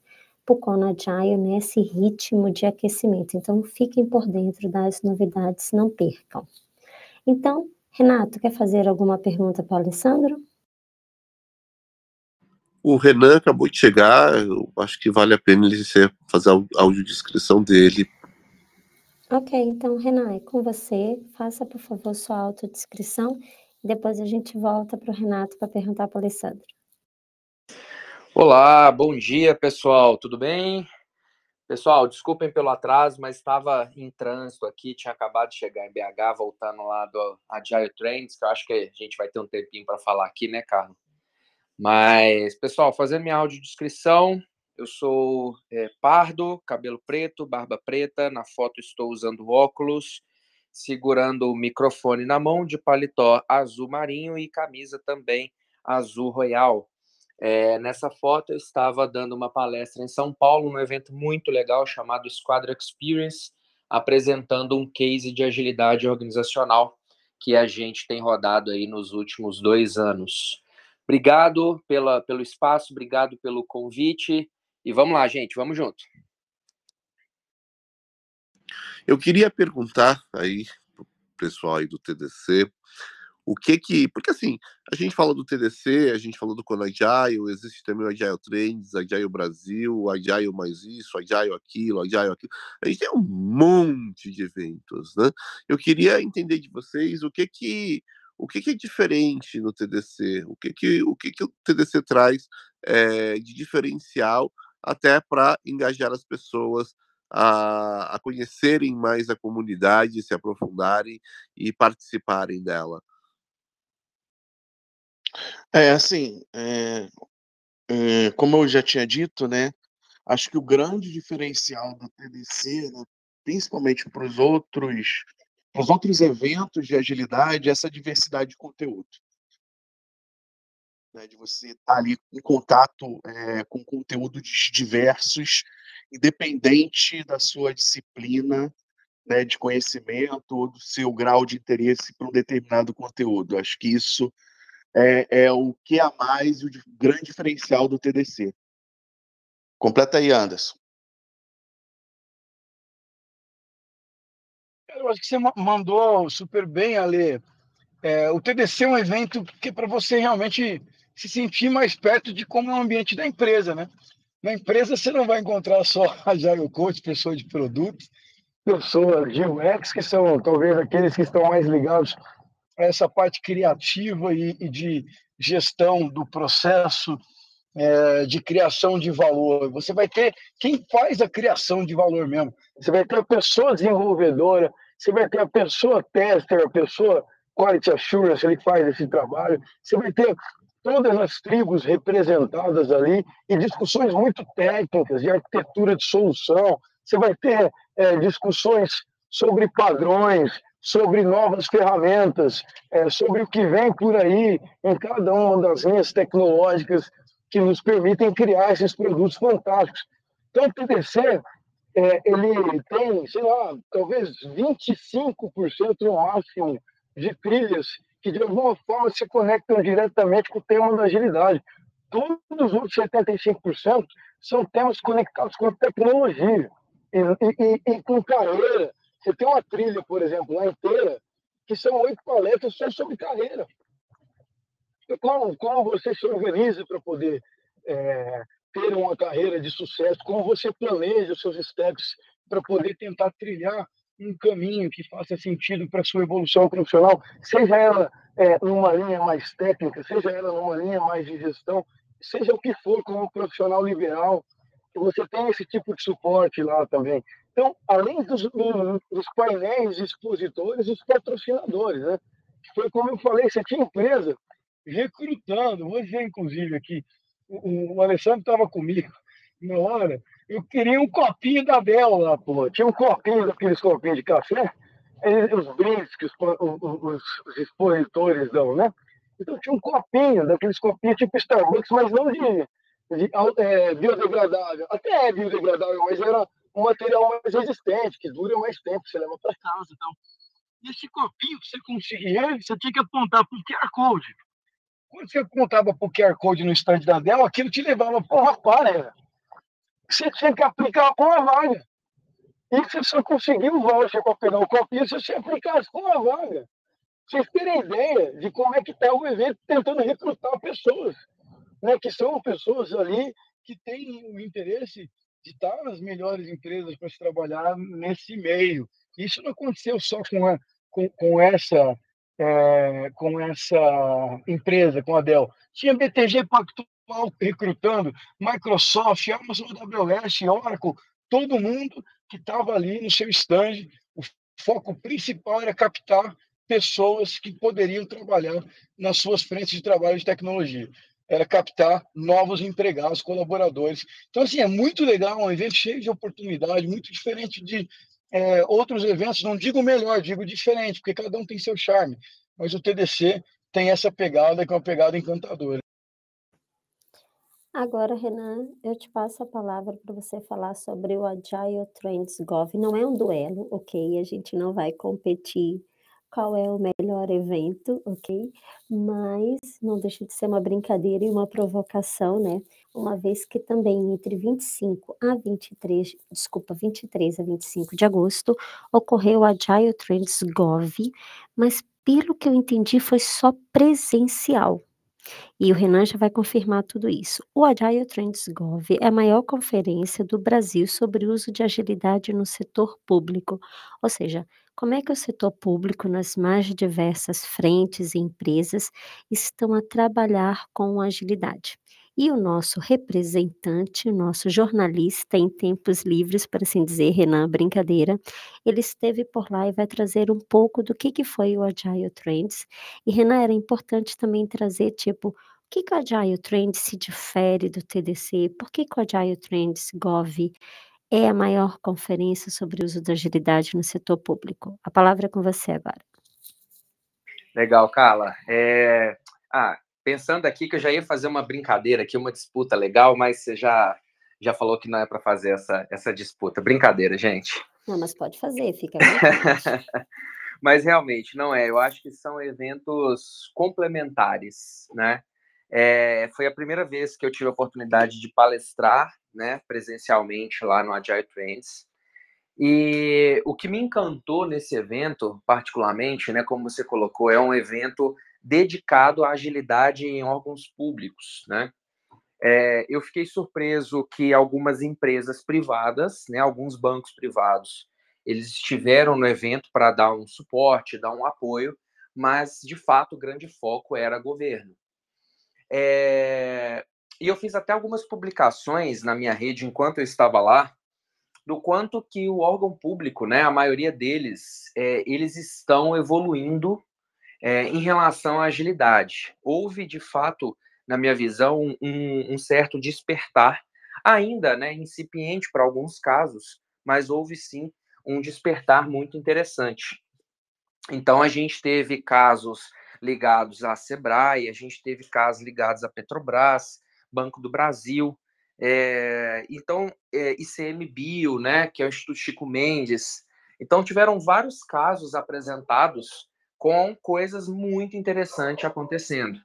Pucona Agile nesse ritmo de aquecimento. Então, fiquem por dentro das novidades, não percam. Então, Renato, quer fazer alguma pergunta para o Alessandro? O Renan acabou de chegar, eu acho que vale a pena ele fazer a audiodescrição dele. Ok, então, Renan, é com você. Faça, por favor, sua autodescrição e depois a gente volta para o Renato para perguntar para o Alessandro. Olá, bom dia, pessoal, tudo bem? Pessoal, desculpem pelo atraso, mas estava em trânsito aqui, tinha acabado de chegar em BH, voltando lá do Agile Trends, que eu acho que a gente vai ter um tempinho para falar aqui, né, Carlos? Mas, pessoal, fazendo minha audiodescrição, eu sou é, pardo, cabelo preto, barba preta, na foto estou usando óculos, segurando o microfone na mão, de paletó azul marinho e camisa também azul royal. É, nessa foto eu estava dando uma palestra em São Paulo, num evento muito legal chamado Squadra Experience, apresentando um case de agilidade organizacional que a gente tem rodado aí nos últimos dois anos. Obrigado pela, pelo espaço, obrigado pelo convite e vamos lá, gente, vamos junto. Eu queria perguntar aí pro pessoal aí do TDC o que que. Porque assim, a gente fala do TDC, a gente falou do Conagile, existe também o Agile Trends, Agile Brasil, Agile mais isso, Agile aquilo, Agile aquilo. A gente tem um monte de eventos, né? Eu queria entender de vocês o que que. O que, que é diferente no TDC? O que, que, o, que, que o TDC traz é, de diferencial até para engajar as pessoas a, a, conhecerem mais a comunidade, se aprofundarem e participarem dela? É, assim, é, é, como eu já tinha dito, né, acho que o grande diferencial da TDC, né, principalmente para os outros, os outros eventos de agilidade, é essa diversidade de conteúdo. Né, de você estar tá ali em contato é, com conteúdos diversos, independente da sua disciplina né, de conhecimento ou do seu grau de interesse para um determinado conteúdo. Acho que isso é, é o que a mais e o grande diferencial do TDC. Completa aí, Anderson. Eu acho que você mandou super bem, Ale. É, o TDC é um evento que é para você realmente se sentir mais perto de como é o ambiente da empresa, né? Na empresa você não vai encontrar só Agile Coach, pessoas de produtos, pessoas de UX, que são talvez aqueles que estão mais ligados essa parte criativa e, e de gestão do processo é, de criação de valor. Você vai ter quem faz a criação de valor mesmo. Você vai ter a pessoa desenvolvedora, você vai ter a pessoa tester, a pessoa quality assurance, ele faz esse trabalho. Você vai ter todas as tribos representadas ali e discussões muito técnicas de arquitetura de solução. Você vai ter é, discussões sobre padrões, sobre novas ferramentas, é, sobre o que vem por aí em cada uma das linhas tecnológicas que nos permitem criar esses produtos fantásticos. Então, o TDC, é, ele tem, sei lá, talvez 25% no máximo de trilhas que, de alguma forma, se conectam diretamente com o tema da agilidade. Todos os outros 75% são temas conectados com tecnologia e, e, e com carreira, você tem uma trilha, por exemplo, lá inteira, que são oito palestras só sobre carreira. Como, como você se organiza para poder é, ter uma carreira de sucesso, como você planeja os seus steps para poder tentar trilhar um caminho que faça sentido para sua evolução profissional, seja ela é, numa linha mais técnica, seja ela numa linha mais de gestão, seja o que for como profissional liberal, você tem esse tipo de suporte lá também. Então, além dos, dos painéis expositores, os patrocinadores, né? Foi como eu falei, você tinha empresa recrutando, dizer inclusive aqui, o, o Alessandro estava comigo na hora, eu queria um copinho da Bel lá, pô. Tinha um copinho daqueles copinhos de café, os brindes que os, os, os expositores dão, né? Então tinha um copinho, daqueles copinhos tipo Starbucks, mas não de, de é, biodegradável. Até é biodegradável, mas era um material mais resistente, que dura mais tempo, você leva para casa. Então. E esse copinho, para você conseguir ele, você tinha que apontar para o QR Code. Quando você apontava para o QR Code no stand da Dell, aquilo te levava para uma párea. Você tinha que aplicar com a vaga. E você só conseguiu o voucher para pegar o copinho se você aplicasse com a vaga. Vocês terem ideia de como é que está o evento tentando recrutar pessoas, né, que são pessoas ali que têm o interesse de nas melhores empresas para se trabalhar nesse meio. Isso não aconteceu só com, a, com, com essa é, com essa empresa, com a Dell. Tinha BTG Pactual recrutando, Microsoft, Amazon AWS, Oracle, todo mundo que estava ali no seu stand. O foco principal era captar pessoas que poderiam trabalhar nas suas frentes de trabalho de tecnologia era captar novos empregados, colaboradores. Então, assim, é muito legal, um evento cheio de oportunidade, muito diferente de é, outros eventos, não digo melhor, digo diferente, porque cada um tem seu charme. Mas o TDC tem essa pegada que é uma pegada encantadora. Agora, Renan, eu te passo a palavra para você falar sobre o Agile Trends Gov. Não é um duelo, ok? A gente não vai competir qual é o melhor evento, ok? Mas não deixa de ser uma brincadeira e uma provocação, né? Uma vez que também entre 25 a 23, desculpa, 23 a 25 de agosto, ocorreu o Agile Trends Gov, mas pelo que eu entendi foi só presencial, e o Renan já vai confirmar tudo isso. O Agile Trends Gov é a maior conferência do Brasil sobre o uso de agilidade no setor público. Ou seja, como é que o setor público, nas mais diversas frentes e empresas, estão a trabalhar com agilidade. E o nosso representante, o nosso jornalista em tempos livres, para assim dizer, Renan, brincadeira, ele esteve por lá e vai trazer um pouco do que, que foi o Agile Trends. E, Renan, era importante também trazer, tipo, o que, que o Agile Trends se difere do TDC? Por que, que o Agile Trends Gov é a maior conferência sobre o uso da agilidade no setor público? A palavra é com você agora. Legal, Carla. É... Ah, pensando aqui que eu já ia fazer uma brincadeira aqui, uma disputa legal, mas você já, já falou que não é para fazer essa, essa disputa. Brincadeira, gente. Não, mas pode fazer, fica Mas realmente não é. Eu acho que são eventos complementares, né? É, foi a primeira vez que eu tive a oportunidade de palestrar, né, presencialmente lá no Agile Trends. E o que me encantou nesse evento, particularmente, né, como você colocou, é um evento dedicado à agilidade em órgãos públicos, né? É, eu fiquei surpreso que algumas empresas privadas, né, alguns bancos privados, eles estiveram no evento para dar um suporte, dar um apoio, mas de fato o grande foco era governo. É, e eu fiz até algumas publicações na minha rede enquanto eu estava lá, do quanto que o órgão público, né, a maioria deles, é, eles estão evoluindo é, em relação à agilidade. Houve, de fato, na minha visão, um, um certo despertar, ainda né, incipiente para alguns casos, mas houve sim um despertar muito interessante. Então, a gente teve casos ligados à Sebrae, a gente teve casos ligados à Petrobras, Banco do Brasil, é, então, é, ICMBio, né, que é o Instituto Chico Mendes. Então, tiveram vários casos apresentados com coisas muito interessantes acontecendo.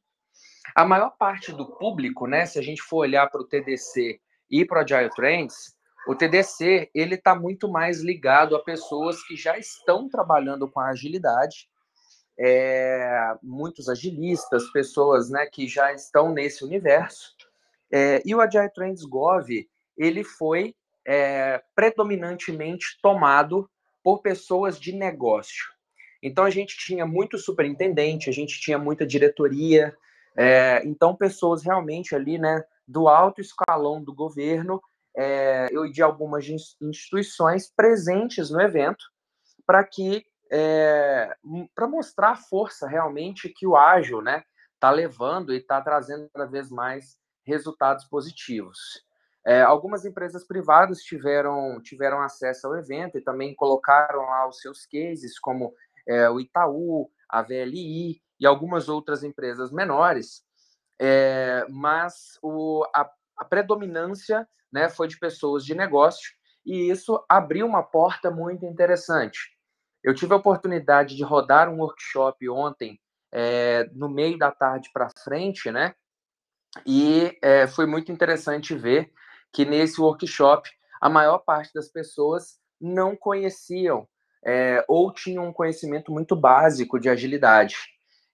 A maior parte do público, né, se a gente for olhar para o TDC e para o Agile Trends, o TDC ele está muito mais ligado a pessoas que já estão trabalhando com a agilidade, é, muitos agilistas, pessoas né, que já estão nesse universo. É, e o Agile Trends Gov ele foi é, predominantemente tomado por pessoas de negócio. Então a gente tinha muito superintendente, a gente tinha muita diretoria, é, então pessoas realmente ali, né, do alto escalão do governo é, e de algumas instituições presentes no evento para que é, para mostrar a força realmente que o ágil, né, está levando e está trazendo cada vez mais resultados positivos. É, algumas empresas privadas tiveram, tiveram acesso ao evento e também colocaram lá os seus cases, como é, o Itaú, a VLI e algumas outras empresas menores, é, mas o, a, a predominância né, foi de pessoas de negócio e isso abriu uma porta muito interessante. Eu tive a oportunidade de rodar um workshop ontem, é, no meio da tarde para frente, né? E é, foi muito interessante ver que nesse workshop a maior parte das pessoas não conheciam é, ou tinham um conhecimento muito básico de agilidade.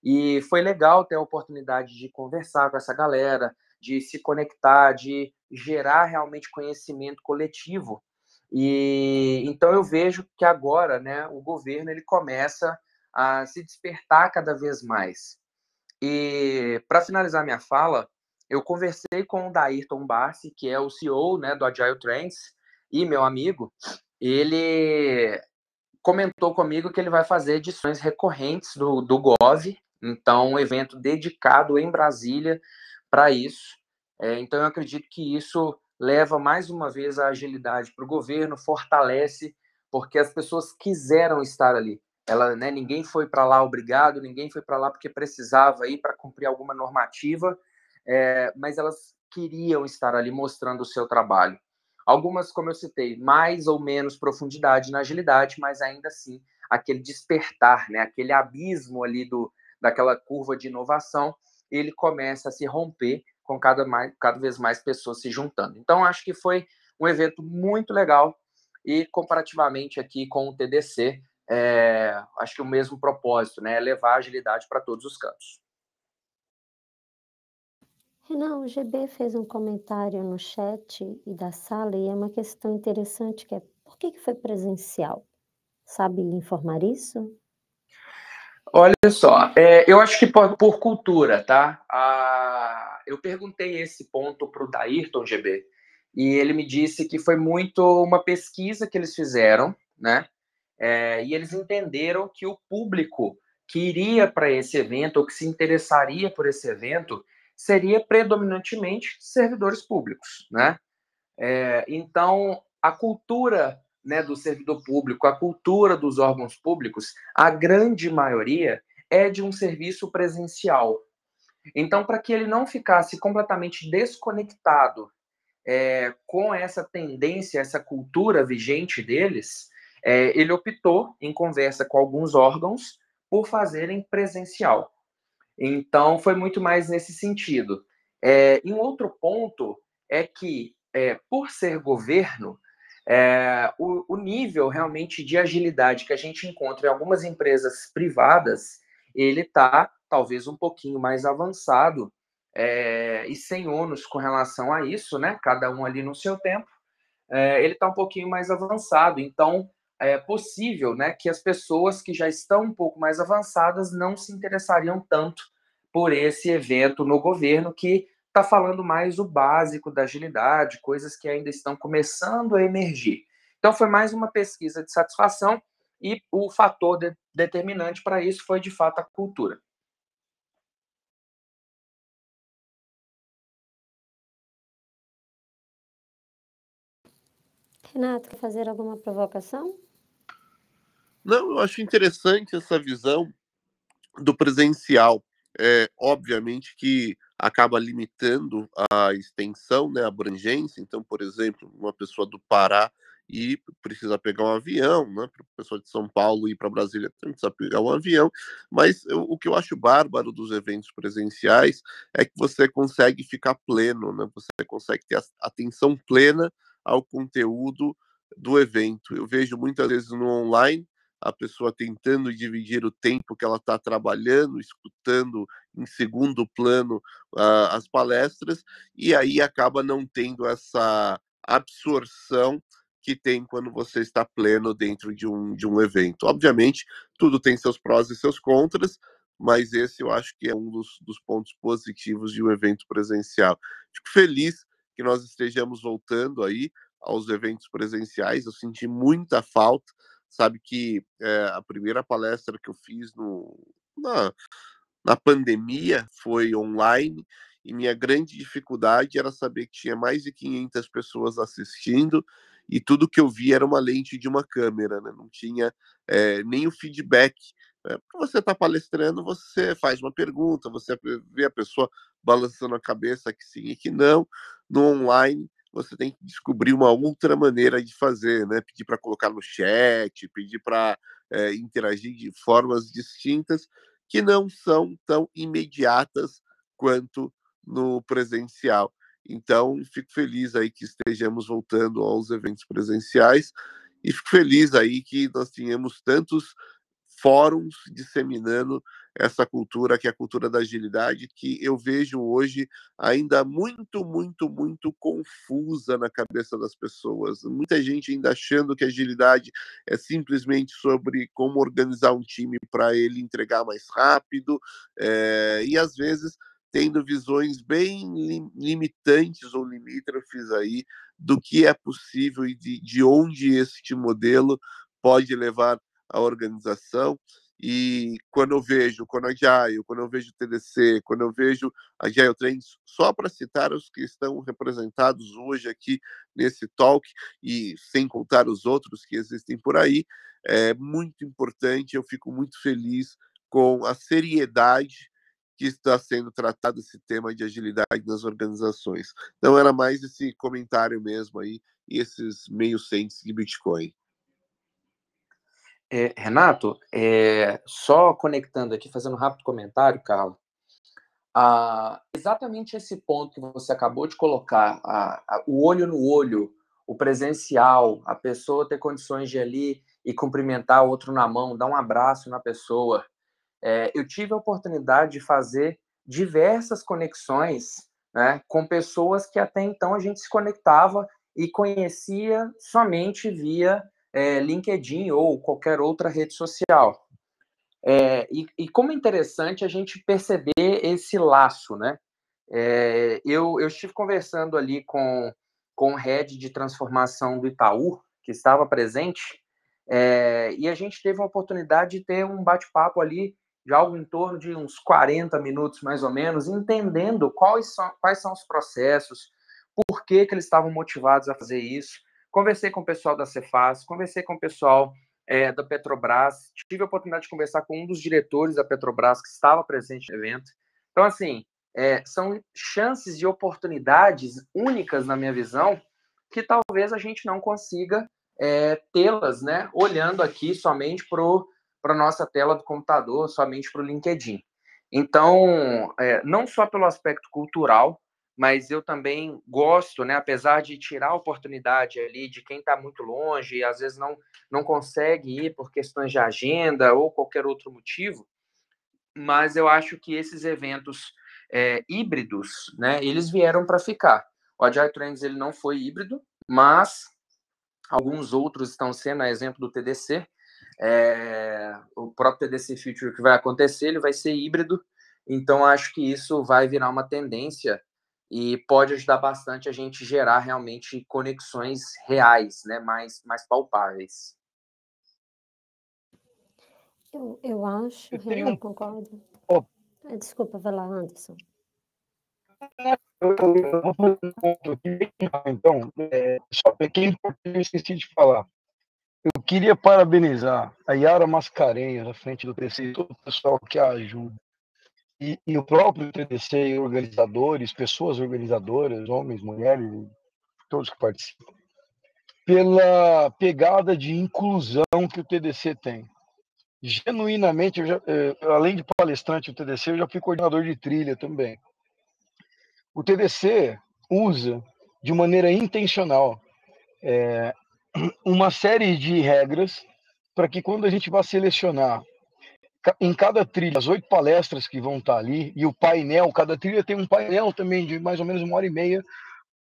E foi legal ter a oportunidade de conversar com essa galera, de se conectar, de gerar realmente conhecimento coletivo. E então eu vejo que agora, né, o governo ele começa a se despertar cada vez mais. E para finalizar minha fala, eu conversei com o Dairton Barsi, que é o CEO, né, do Agile Trends, e meu amigo, ele comentou comigo que ele vai fazer edições recorrentes do, do GOV, então um evento dedicado em Brasília para isso. É, então eu acredito que isso leva mais uma vez a agilidade para o governo, fortalece porque as pessoas quiseram estar ali. Ela, né, ninguém foi para lá obrigado, ninguém foi para lá porque precisava ir para cumprir alguma normativa, é, mas elas queriam estar ali mostrando o seu trabalho. Algumas, como eu citei, mais ou menos profundidade na agilidade, mas ainda assim aquele despertar, né, aquele abismo ali do, daquela curva de inovação, ele começa a se romper com cada, mais, cada vez mais pessoas se juntando. Então, acho que foi um evento muito legal e comparativamente aqui com o TDC, é, acho que o mesmo propósito, né, é levar agilidade para todos os cantos. Renan, o GB fez um comentário no chat e da sala e é uma questão interessante que é por que, que foi presencial? Sabe informar isso? Olha só, é, eu acho que por, por cultura, tá? Eu perguntei esse ponto para o Daírton GB e ele me disse que foi muito uma pesquisa que eles fizeram, né? É, e eles entenderam que o público que iria para esse evento ou que se interessaria por esse evento seria predominantemente servidores públicos, né? É, então, a cultura né, do servidor público, a cultura dos órgãos públicos, a grande maioria é de um serviço presencial. Então, para que ele não ficasse completamente desconectado é, com essa tendência, essa cultura vigente deles, é, ele optou, em conversa com alguns órgãos, por fazerem presencial. Então, foi muito mais nesse sentido. É, e um outro ponto é que, é, por ser governo, é, o, o, nível realmente de agilidade que a gente encontra em algumas empresas privadas, ele está talvez um pouquinho mais avançado é, e sem ônus com relação a isso, né? Cada um ali no seu tempo, é, ele está um pouquinho mais avançado. Então, é possível né, que as pessoas que já estão um pouco mais avançadas não se interessariam tanto por esse evento no governo, que está falando mais o básico da agilidade, coisas que ainda estão começando a emergir. Então, foi mais uma pesquisa de satisfação e o fator de, determinante para isso foi, de fato, a cultura. Renato, quer fazer alguma provocação? Não, eu acho interessante essa visão do presencial. É, obviamente que acaba limitando a extensão, né, a abrangência. Então, por exemplo, uma pessoa do Pará e precisa pegar um avião, né? Para pessoa de São Paulo ir para Brasília precisa pegar um avião. Mas eu, o que eu acho bárbaro dos eventos presenciais é que você consegue ficar pleno, né? Você consegue ter atenção plena ao conteúdo do evento. Eu vejo muitas vezes no online a pessoa tentando dividir o tempo que ela está trabalhando, escutando em segundo plano uh, as palestras, e aí acaba não tendo essa absorção que tem quando você está pleno dentro de um, de um evento. Obviamente, tudo tem seus prós e seus contras, mas esse eu acho que é um dos, dos pontos positivos de um evento presencial. Fico feliz que nós estejamos voltando aí aos eventos presenciais, eu senti muita falta sabe que é, a primeira palestra que eu fiz no, na, na pandemia foi online e minha grande dificuldade era saber que tinha mais de 500 pessoas assistindo e tudo que eu vi era uma lente de uma câmera, né? não tinha é, nem o feedback. É, você está palestrando, você faz uma pergunta, você vê a pessoa balançando a cabeça que sim e que não. No online, você tem que descobrir uma outra maneira de fazer, né? Pedir para colocar no chat, pedir para é, interagir de formas distintas que não são tão imediatas quanto no presencial. Então, fico feliz aí que estejamos voltando aos eventos presenciais e fico feliz aí que nós tenhamos tantos fóruns disseminando essa cultura, que é a cultura da agilidade, que eu vejo hoje ainda muito, muito, muito confusa na cabeça das pessoas. Muita gente ainda achando que agilidade é simplesmente sobre como organizar um time para ele entregar mais rápido, é, e às vezes tendo visões bem limitantes ou limítrofes aí do que é possível e de, de onde este modelo pode levar a organização. E quando eu vejo, Agile, quando eu vejo TDC, quando eu vejo a Agile Trends, só para citar os que estão representados hoje aqui nesse talk, e sem contar os outros que existem por aí, é muito importante, eu fico muito feliz com a seriedade que está sendo tratado esse tema de agilidade nas organizações. Então era mais esse comentário mesmo aí, e esses meio centes de Bitcoin. É, Renato, é, só conectando aqui, fazendo um rápido comentário, Carlos. Ah, exatamente esse ponto que você acabou de colocar, a, a, o olho no olho, o presencial, a pessoa ter condições de ali e cumprimentar o outro na mão, dar um abraço na pessoa. É, eu tive a oportunidade de fazer diversas conexões né, com pessoas que até então a gente se conectava e conhecia somente via é, LinkedIn ou qualquer outra rede social. É, e, e, como é interessante a gente perceber esse laço, né? É, eu, eu estive conversando ali com, com o head de transformação do Itaú, que estava presente, é, e a gente teve a oportunidade de ter um bate-papo ali de algo em torno de uns 40 minutos, mais ou menos, entendendo quais são, quais são os processos, por que, que eles estavam motivados a fazer isso, Conversei com o pessoal da Cefaz, conversei com o pessoal é, da Petrobras, tive a oportunidade de conversar com um dos diretores da Petrobras que estava presente no evento. Então, assim, é, são chances de oportunidades únicas, na minha visão, que talvez a gente não consiga é, tê-las, né, olhando aqui somente para a nossa tela do computador, somente para o LinkedIn. Então, é, não só pelo aspecto cultural, mas eu também gosto, né, apesar de tirar a oportunidade ali de quem está muito longe e às vezes não, não consegue ir por questões de agenda ou qualquer outro motivo, mas eu acho que esses eventos é, híbridos, né, eles vieram para ficar. O Agile Trends ele não foi híbrido, mas alguns outros estão sendo, a exemplo do TDC, é, o próprio TDC Future que vai acontecer, ele vai ser híbrido, então acho que isso vai virar uma tendência e pode ajudar bastante a gente gerar realmente conexões reais, né, mais, mais palpáveis. Eu, eu acho, eu Renan, um... concordo. Oh. Desculpa, vai lá, Anderson. Então, é, só pequeno porque eu esqueci de falar. Eu queria parabenizar a Yara Mascarenhas, à frente do TC, todo o pessoal que a ajuda e, e, o próprio TDC, organizadores, pessoas organizadoras, homens, mulheres, todos que participam, pela pegada de inclusão que o TDC tem. Genuinamente, já, eh, além de palestrante do TDC, eu já fui coordenador de trilha também. O TDC usa, de maneira intencional, é, uma série de regras para que quando a gente vá selecionar em cada trilha, as oito palestras que vão estar ali, e o painel, cada trilha tem um painel também de mais ou menos uma hora e meia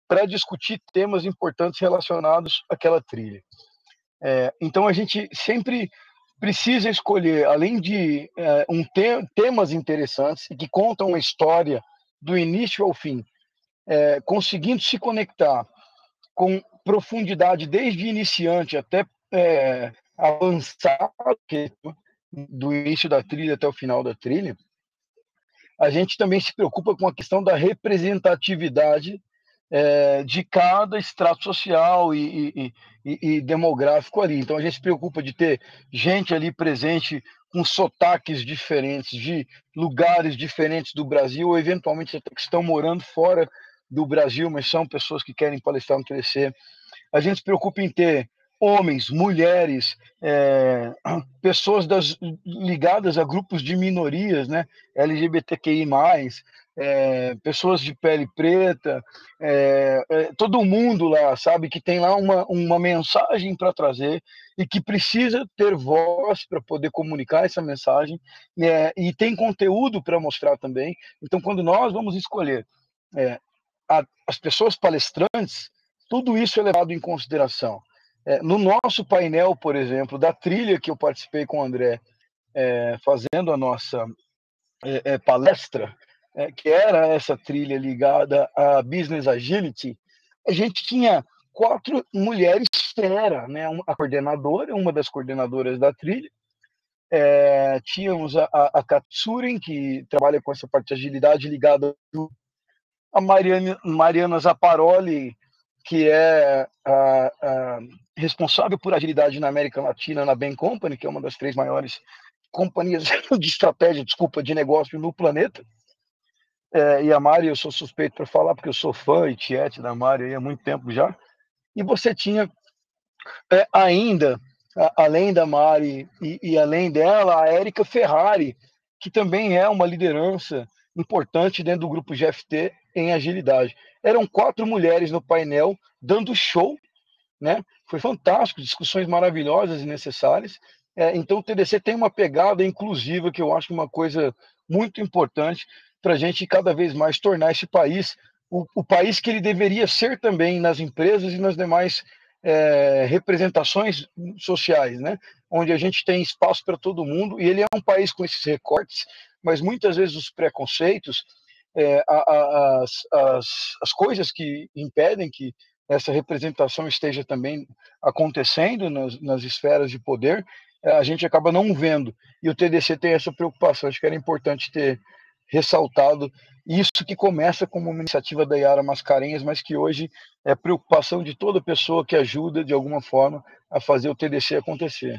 para discutir temas importantes relacionados àquela trilha. É, então a gente sempre precisa escolher, além de é, um te temas interessantes que contam uma história do início ao fim, é, conseguindo se conectar com profundidade desde iniciante até é, avançado, do início da trilha até o final da trilha, a gente também se preocupa com a questão da representatividade é, de cada extrato social e, e, e, e, demográfico ali. Então a gente se preocupa de ter gente ali presente com sotaques diferentes, de lugares diferentes do Brasil, ou eventualmente até que estão morando fora do Brasil, mas são pessoas que querem palestrar no TDC. A gente se preocupa em ter homens, mulheres, é, pessoas das, ligadas a grupos de minorias, né, LGBTQI+, é, pessoas de pele preta, é, é, todo mundo lá, sabe, que tem lá uma, uma mensagem para trazer e que precisa ter voz para poder comunicar essa mensagem é, e tem conteúdo para mostrar também. Então, quando nós vamos escolher a, as pessoas palestrantes, tudo isso é levado em consideração. É, no nosso painel, por exemplo, da trilha que eu participei com o André, é, fazendo a nossa é, é palestra, é, que era essa trilha ligada a Business Agility, a gente tinha quatro mulheres fera, né? A coordenadora, uma das coordenadoras da trilha, é, tínhamos a, a, Katsurin, que trabalha com essa parte de agilidade ligada a Mariana, Mariana Zaparoli, que é a, a, responsável por agilidade na América Latina na Bain Company, que é uma das três maiores companhias de estratégia, desculpa, de negócio no planeta. É, e a Mari, eu sou suspeito para falar, porque eu sou fã e tiete da Mari há muito tempo já. E você tinha é, ainda, a, além da Mari e, e além dela, a Érica Ferrari, que também é uma liderança importante dentro do grupo GFT em agilidade. Eram quatro mulheres no painel dando show, né? Foi fantástico, discussões maravilhosas e necessárias. É, então o TDC tem uma pegada inclusiva que eu acho uma coisa muito importante para a gente cada vez mais tornar esse país o, o, país que ele deveria ser também nas empresas e nas demais é, representações sociais, né? Onde a gente tem espaço para todo mundo e ele é um país com esses recortes, mas muitas vezes os preconceitos, é, a, a, as, as, as coisas que impedem que essa representação esteja também acontecendo nas, nas esferas de poder, é, a gente acaba não vendo. E o TDC tem essa preocupação. Acho que era importante ter ressaltado isso que começa como uma iniciativa da Yara Mascarenhas, mas que hoje é preocupação de toda pessoa que ajuda de alguma forma a fazer o TDC acontecer.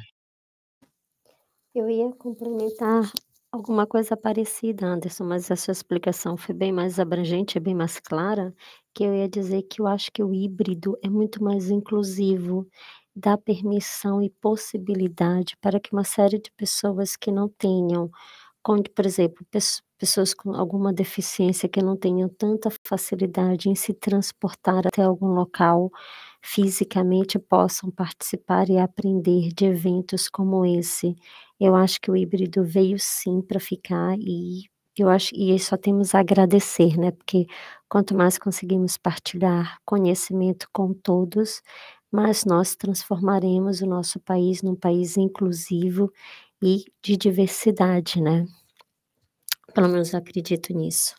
Eu ia complementar alguma coisa parecida, Anderson, mas a sua explicação foi bem mais abrangente, bem mais clara, que eu ia dizer que eu acho que o híbrido é muito mais inclusivo, dá permissão e possibilidade para que uma série de pessoas que não tenham como, por exemplo, pessoas com alguma deficiência que não tenham tanta facilidade em se transportar até algum local fisicamente possam participar e aprender de eventos como esse. Eu acho que o híbrido veio sim para ficar e eu acho e só temos a agradecer, né, porque quanto mais conseguimos partilhar conhecimento com todos, mais nós transformaremos o nosso país num país inclusivo e de diversidade, né. Pelo menos eu acredito nisso.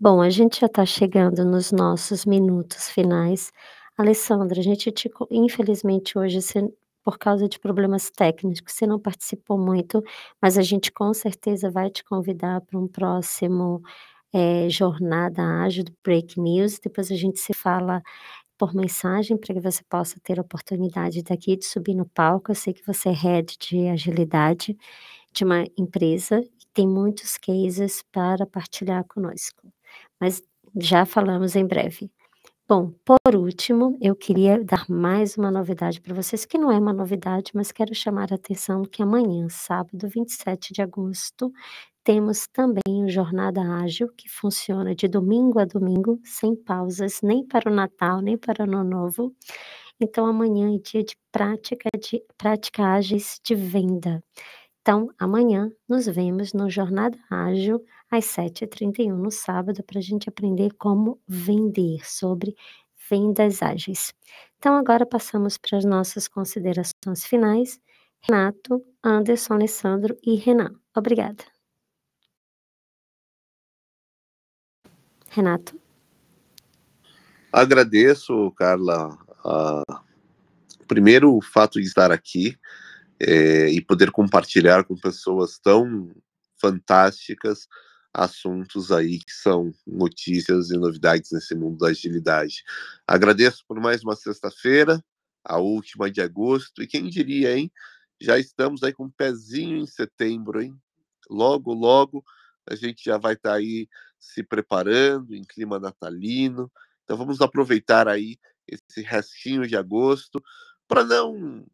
Bom, a gente já está chegando nos nossos minutos finais. Alessandra, a gente te infelizmente hoje você por causa de problemas técnicos, você não participou muito, mas a gente com certeza vai te convidar para um próximo, eh, jornada ágil do Break News, depois a gente se fala por mensagem para que você possa ter a oportunidade daqui de subir no palco, eu sei que você é head de agilidade de uma empresa e tem muitos cases para partilhar conosco, mas já falamos em breve. Bom, por último, eu queria dar mais uma novidade para vocês, que não é uma novidade, mas quero chamar a atenção que amanhã, sábado 27 de agosto, temos também o Jornada Ágil, que funciona de domingo a domingo, sem pausas, nem para o Natal, nem para o Ano Novo. Então amanhã é dia de prática de prática ágeis de venda. Então, amanhã nos vemos no Jornada Ágil, às 7h31 no sábado, para a gente aprender como vender, sobre vendas ágeis. Então, agora passamos para as nossas considerações finais. Renato, Anderson, Alessandro e Renan. Obrigada. Renato. Agradeço, Carla, primeiro o fato de estar aqui é, e poder compartilhar com pessoas tão fantásticas assuntos aí que são notícias e novidades nesse mundo da agilidade. Agradeço por mais uma sexta-feira, a última de agosto, e quem diria, hein? Já estamos aí com um pezinho em setembro, hein? Logo, logo a gente já vai estar tá aí se preparando em clima natalino. Então vamos aproveitar aí esse restinho de agosto para não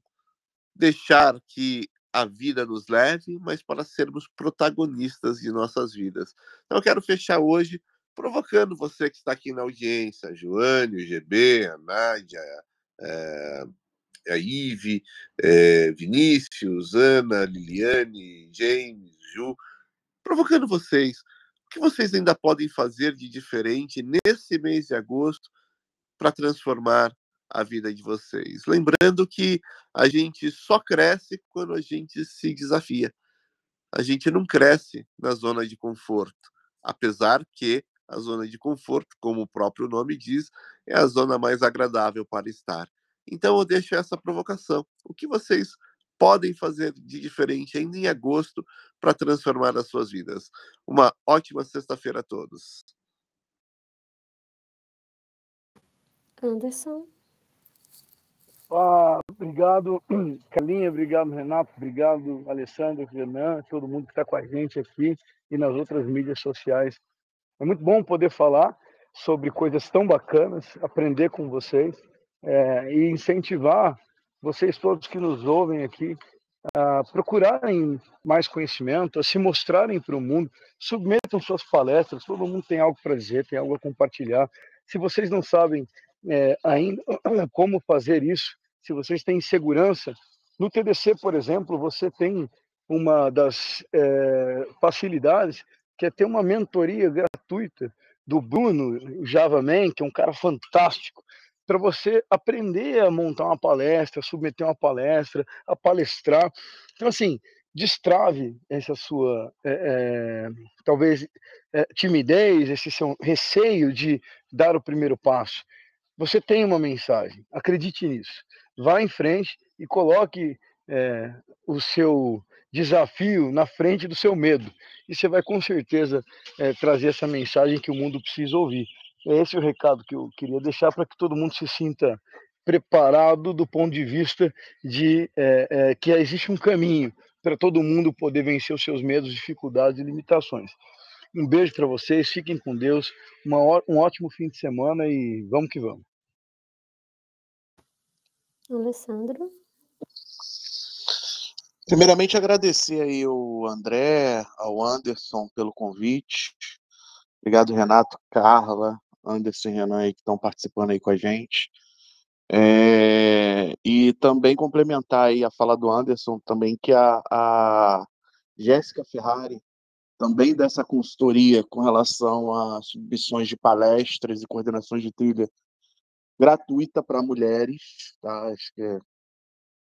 deixar que a vida nos leve, mas para sermos protagonistas de nossas vidas. Então, eu quero fechar hoje provocando você que está aqui na audiência, a Joane, o GB, a Nádia, é, a Ive, é, Vinícius, Ana, Liliane, James, Ju, provocando vocês. O que vocês ainda podem fazer de diferente nesse mês de agosto para transformar a vida de vocês. Lembrando que a gente só cresce quando a gente se desafia. A gente não cresce na zona de conforto, apesar que a zona de conforto, como o próprio nome diz, é a zona mais agradável para estar. Então eu deixo essa provocação. O que vocês podem fazer de diferente ainda em agosto para transformar as suas vidas. Uma ótima sexta-feira a todos. Anderson. Ah, obrigado, Carlinha, obrigado, Renato, obrigado, Alessandro, Renan, todo mundo que está com a gente aqui e nas outras mídias sociais. É muito bom poder falar sobre coisas tão bacanas, aprender com vocês é, e incentivar vocês todos que nos ouvem aqui a procurarem mais conhecimento, a se mostrarem para o mundo, submetam suas palestras, todo mundo tem algo para dizer, tem algo a compartilhar. Se vocês não sabem é, ainda como fazer isso, se vocês têm insegurança. No TDC, por exemplo, você tem uma das é, facilidades que é ter uma mentoria gratuita do Bruno Java Man, que é um cara fantástico, para você aprender a montar uma palestra, submeter uma palestra, a palestrar. Então, assim, destrave essa sua, é, é, talvez, é, timidez, esse seu receio de dar o primeiro passo. Você tem uma mensagem, acredite nisso. Vá em frente e coloque é, o seu desafio na frente do seu medo. E você vai com certeza é, trazer essa mensagem que o mundo precisa ouvir. É esse o recado que eu queria deixar para que todo mundo se sinta preparado do ponto de vista de é, é, que existe um caminho para todo mundo poder vencer os seus medos, dificuldades e limitações. Um beijo para vocês, fiquem com Deus, uma, um ótimo fim de semana e vamos que vamos. Alessandro. Primeiramente, agradecer aí o André, ao Anderson pelo convite. Obrigado, Renato, Carla, Anderson e Renan aí que estão participando aí com a gente. É, e também complementar aí a fala do Anderson também, que a, a Jéssica Ferrari, também dessa consultoria com relação a submissões de palestras e coordenações de trilha gratuita para mulheres, tá? Acho que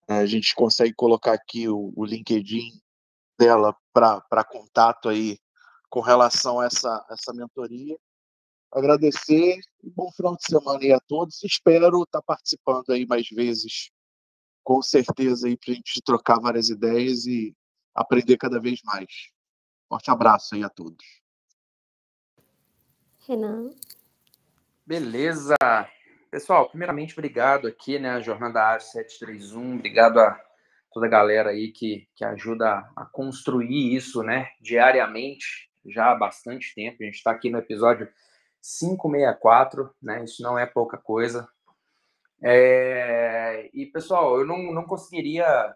é, a gente consegue colocar aqui o, o LinkedIn dela para contato aí com relação a essa, essa mentoria. Agradecer e bom final de semana aí a todos. Espero estar tá participando aí mais vezes, com certeza, aí para a gente trocar várias ideias e aprender cada vez mais. Forte abraço aí a todos. Renan. Beleza. Pessoal, primeiramente, obrigado aqui, né, a Jornada Área 731, obrigado a toda a galera aí que, que ajuda a construir isso, né, diariamente, já há bastante tempo, a gente está aqui no episódio 564, né, isso não é pouca coisa. É, e, pessoal, eu não, não conseguiria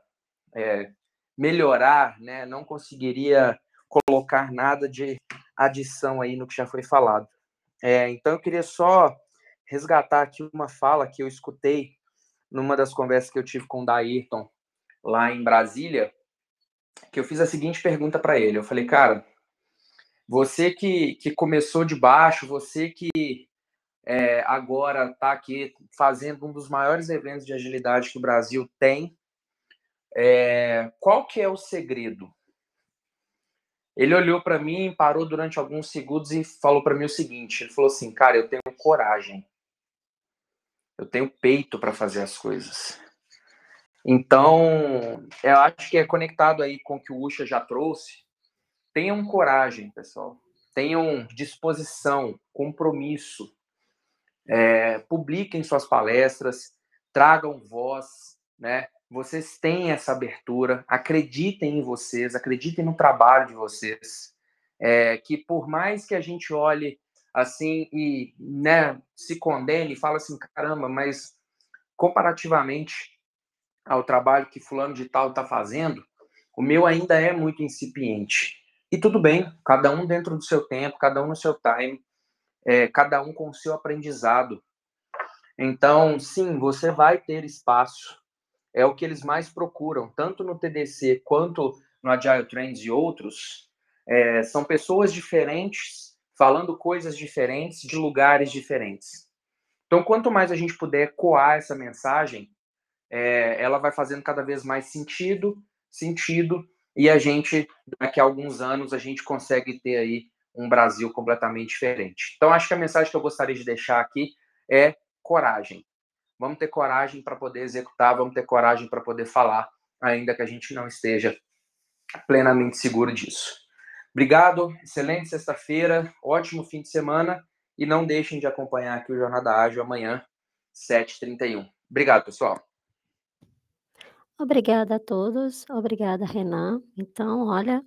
é, melhorar, né, não conseguiria colocar nada de adição aí no que já foi falado. É, então, eu queria só resgatar aqui uma fala que eu escutei numa das conversas que eu tive com o Daírton lá em Brasília, que eu fiz a seguinte pergunta para ele. Eu falei, cara, você que, que começou de baixo, você que é, agora está aqui fazendo um dos maiores eventos de agilidade que o Brasil tem, é, qual que é o segredo? Ele olhou para mim, parou durante alguns segundos e falou para mim o seguinte: ele falou assim, cara, eu tenho coragem. Eu tenho peito para fazer as coisas. Então, eu acho que é conectado aí com o que o Usha já trouxe. Tenham coragem, pessoal. Tenham disposição, compromisso. É, publiquem suas palestras, tragam voz, né? Vocês têm essa abertura, acreditem em vocês, acreditem no trabalho de vocês. É, que por mais que a gente olhe assim e né, se condene e fala assim, caramba, mas comparativamente ao trabalho que fulano de tal está fazendo, o meu ainda é muito incipiente. E tudo bem, cada um dentro do seu tempo, cada um no seu time, é, cada um com o seu aprendizado. Então, sim, você vai ter espaço. É o que eles mais procuram, tanto no TDC quanto no Agile Trends e outros. É, são pessoas diferentes falando coisas diferentes de lugares diferentes. Então, quanto mais a gente puder coar essa mensagem, é, ela vai fazendo cada vez mais sentido, sentido, e a gente, daqui a alguns anos, a gente consegue ter aí um Brasil completamente diferente. Então, acho que a mensagem que eu gostaria de deixar aqui é coragem. Vamos ter coragem para poder executar, vamos ter coragem para poder falar ainda que a gente não esteja plenamente seguro disso. Obrigado, excelente sexta-feira, ótimo fim de semana e não deixem de acompanhar aqui o Jornada Ágil amanhã, 7h31. Obrigado, pessoal. Obrigada a todos, obrigada, Renan. Então, olha,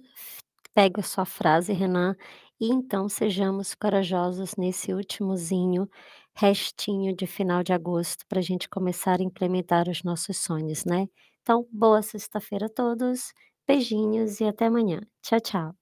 pega a sua frase, Renan, e então sejamos corajosos nesse ultimozinho restinho de final de agosto para a gente começar a implementar os nossos sonhos, né? Então, boa sexta-feira a todos, beijinhos e até amanhã. Tchau, tchau.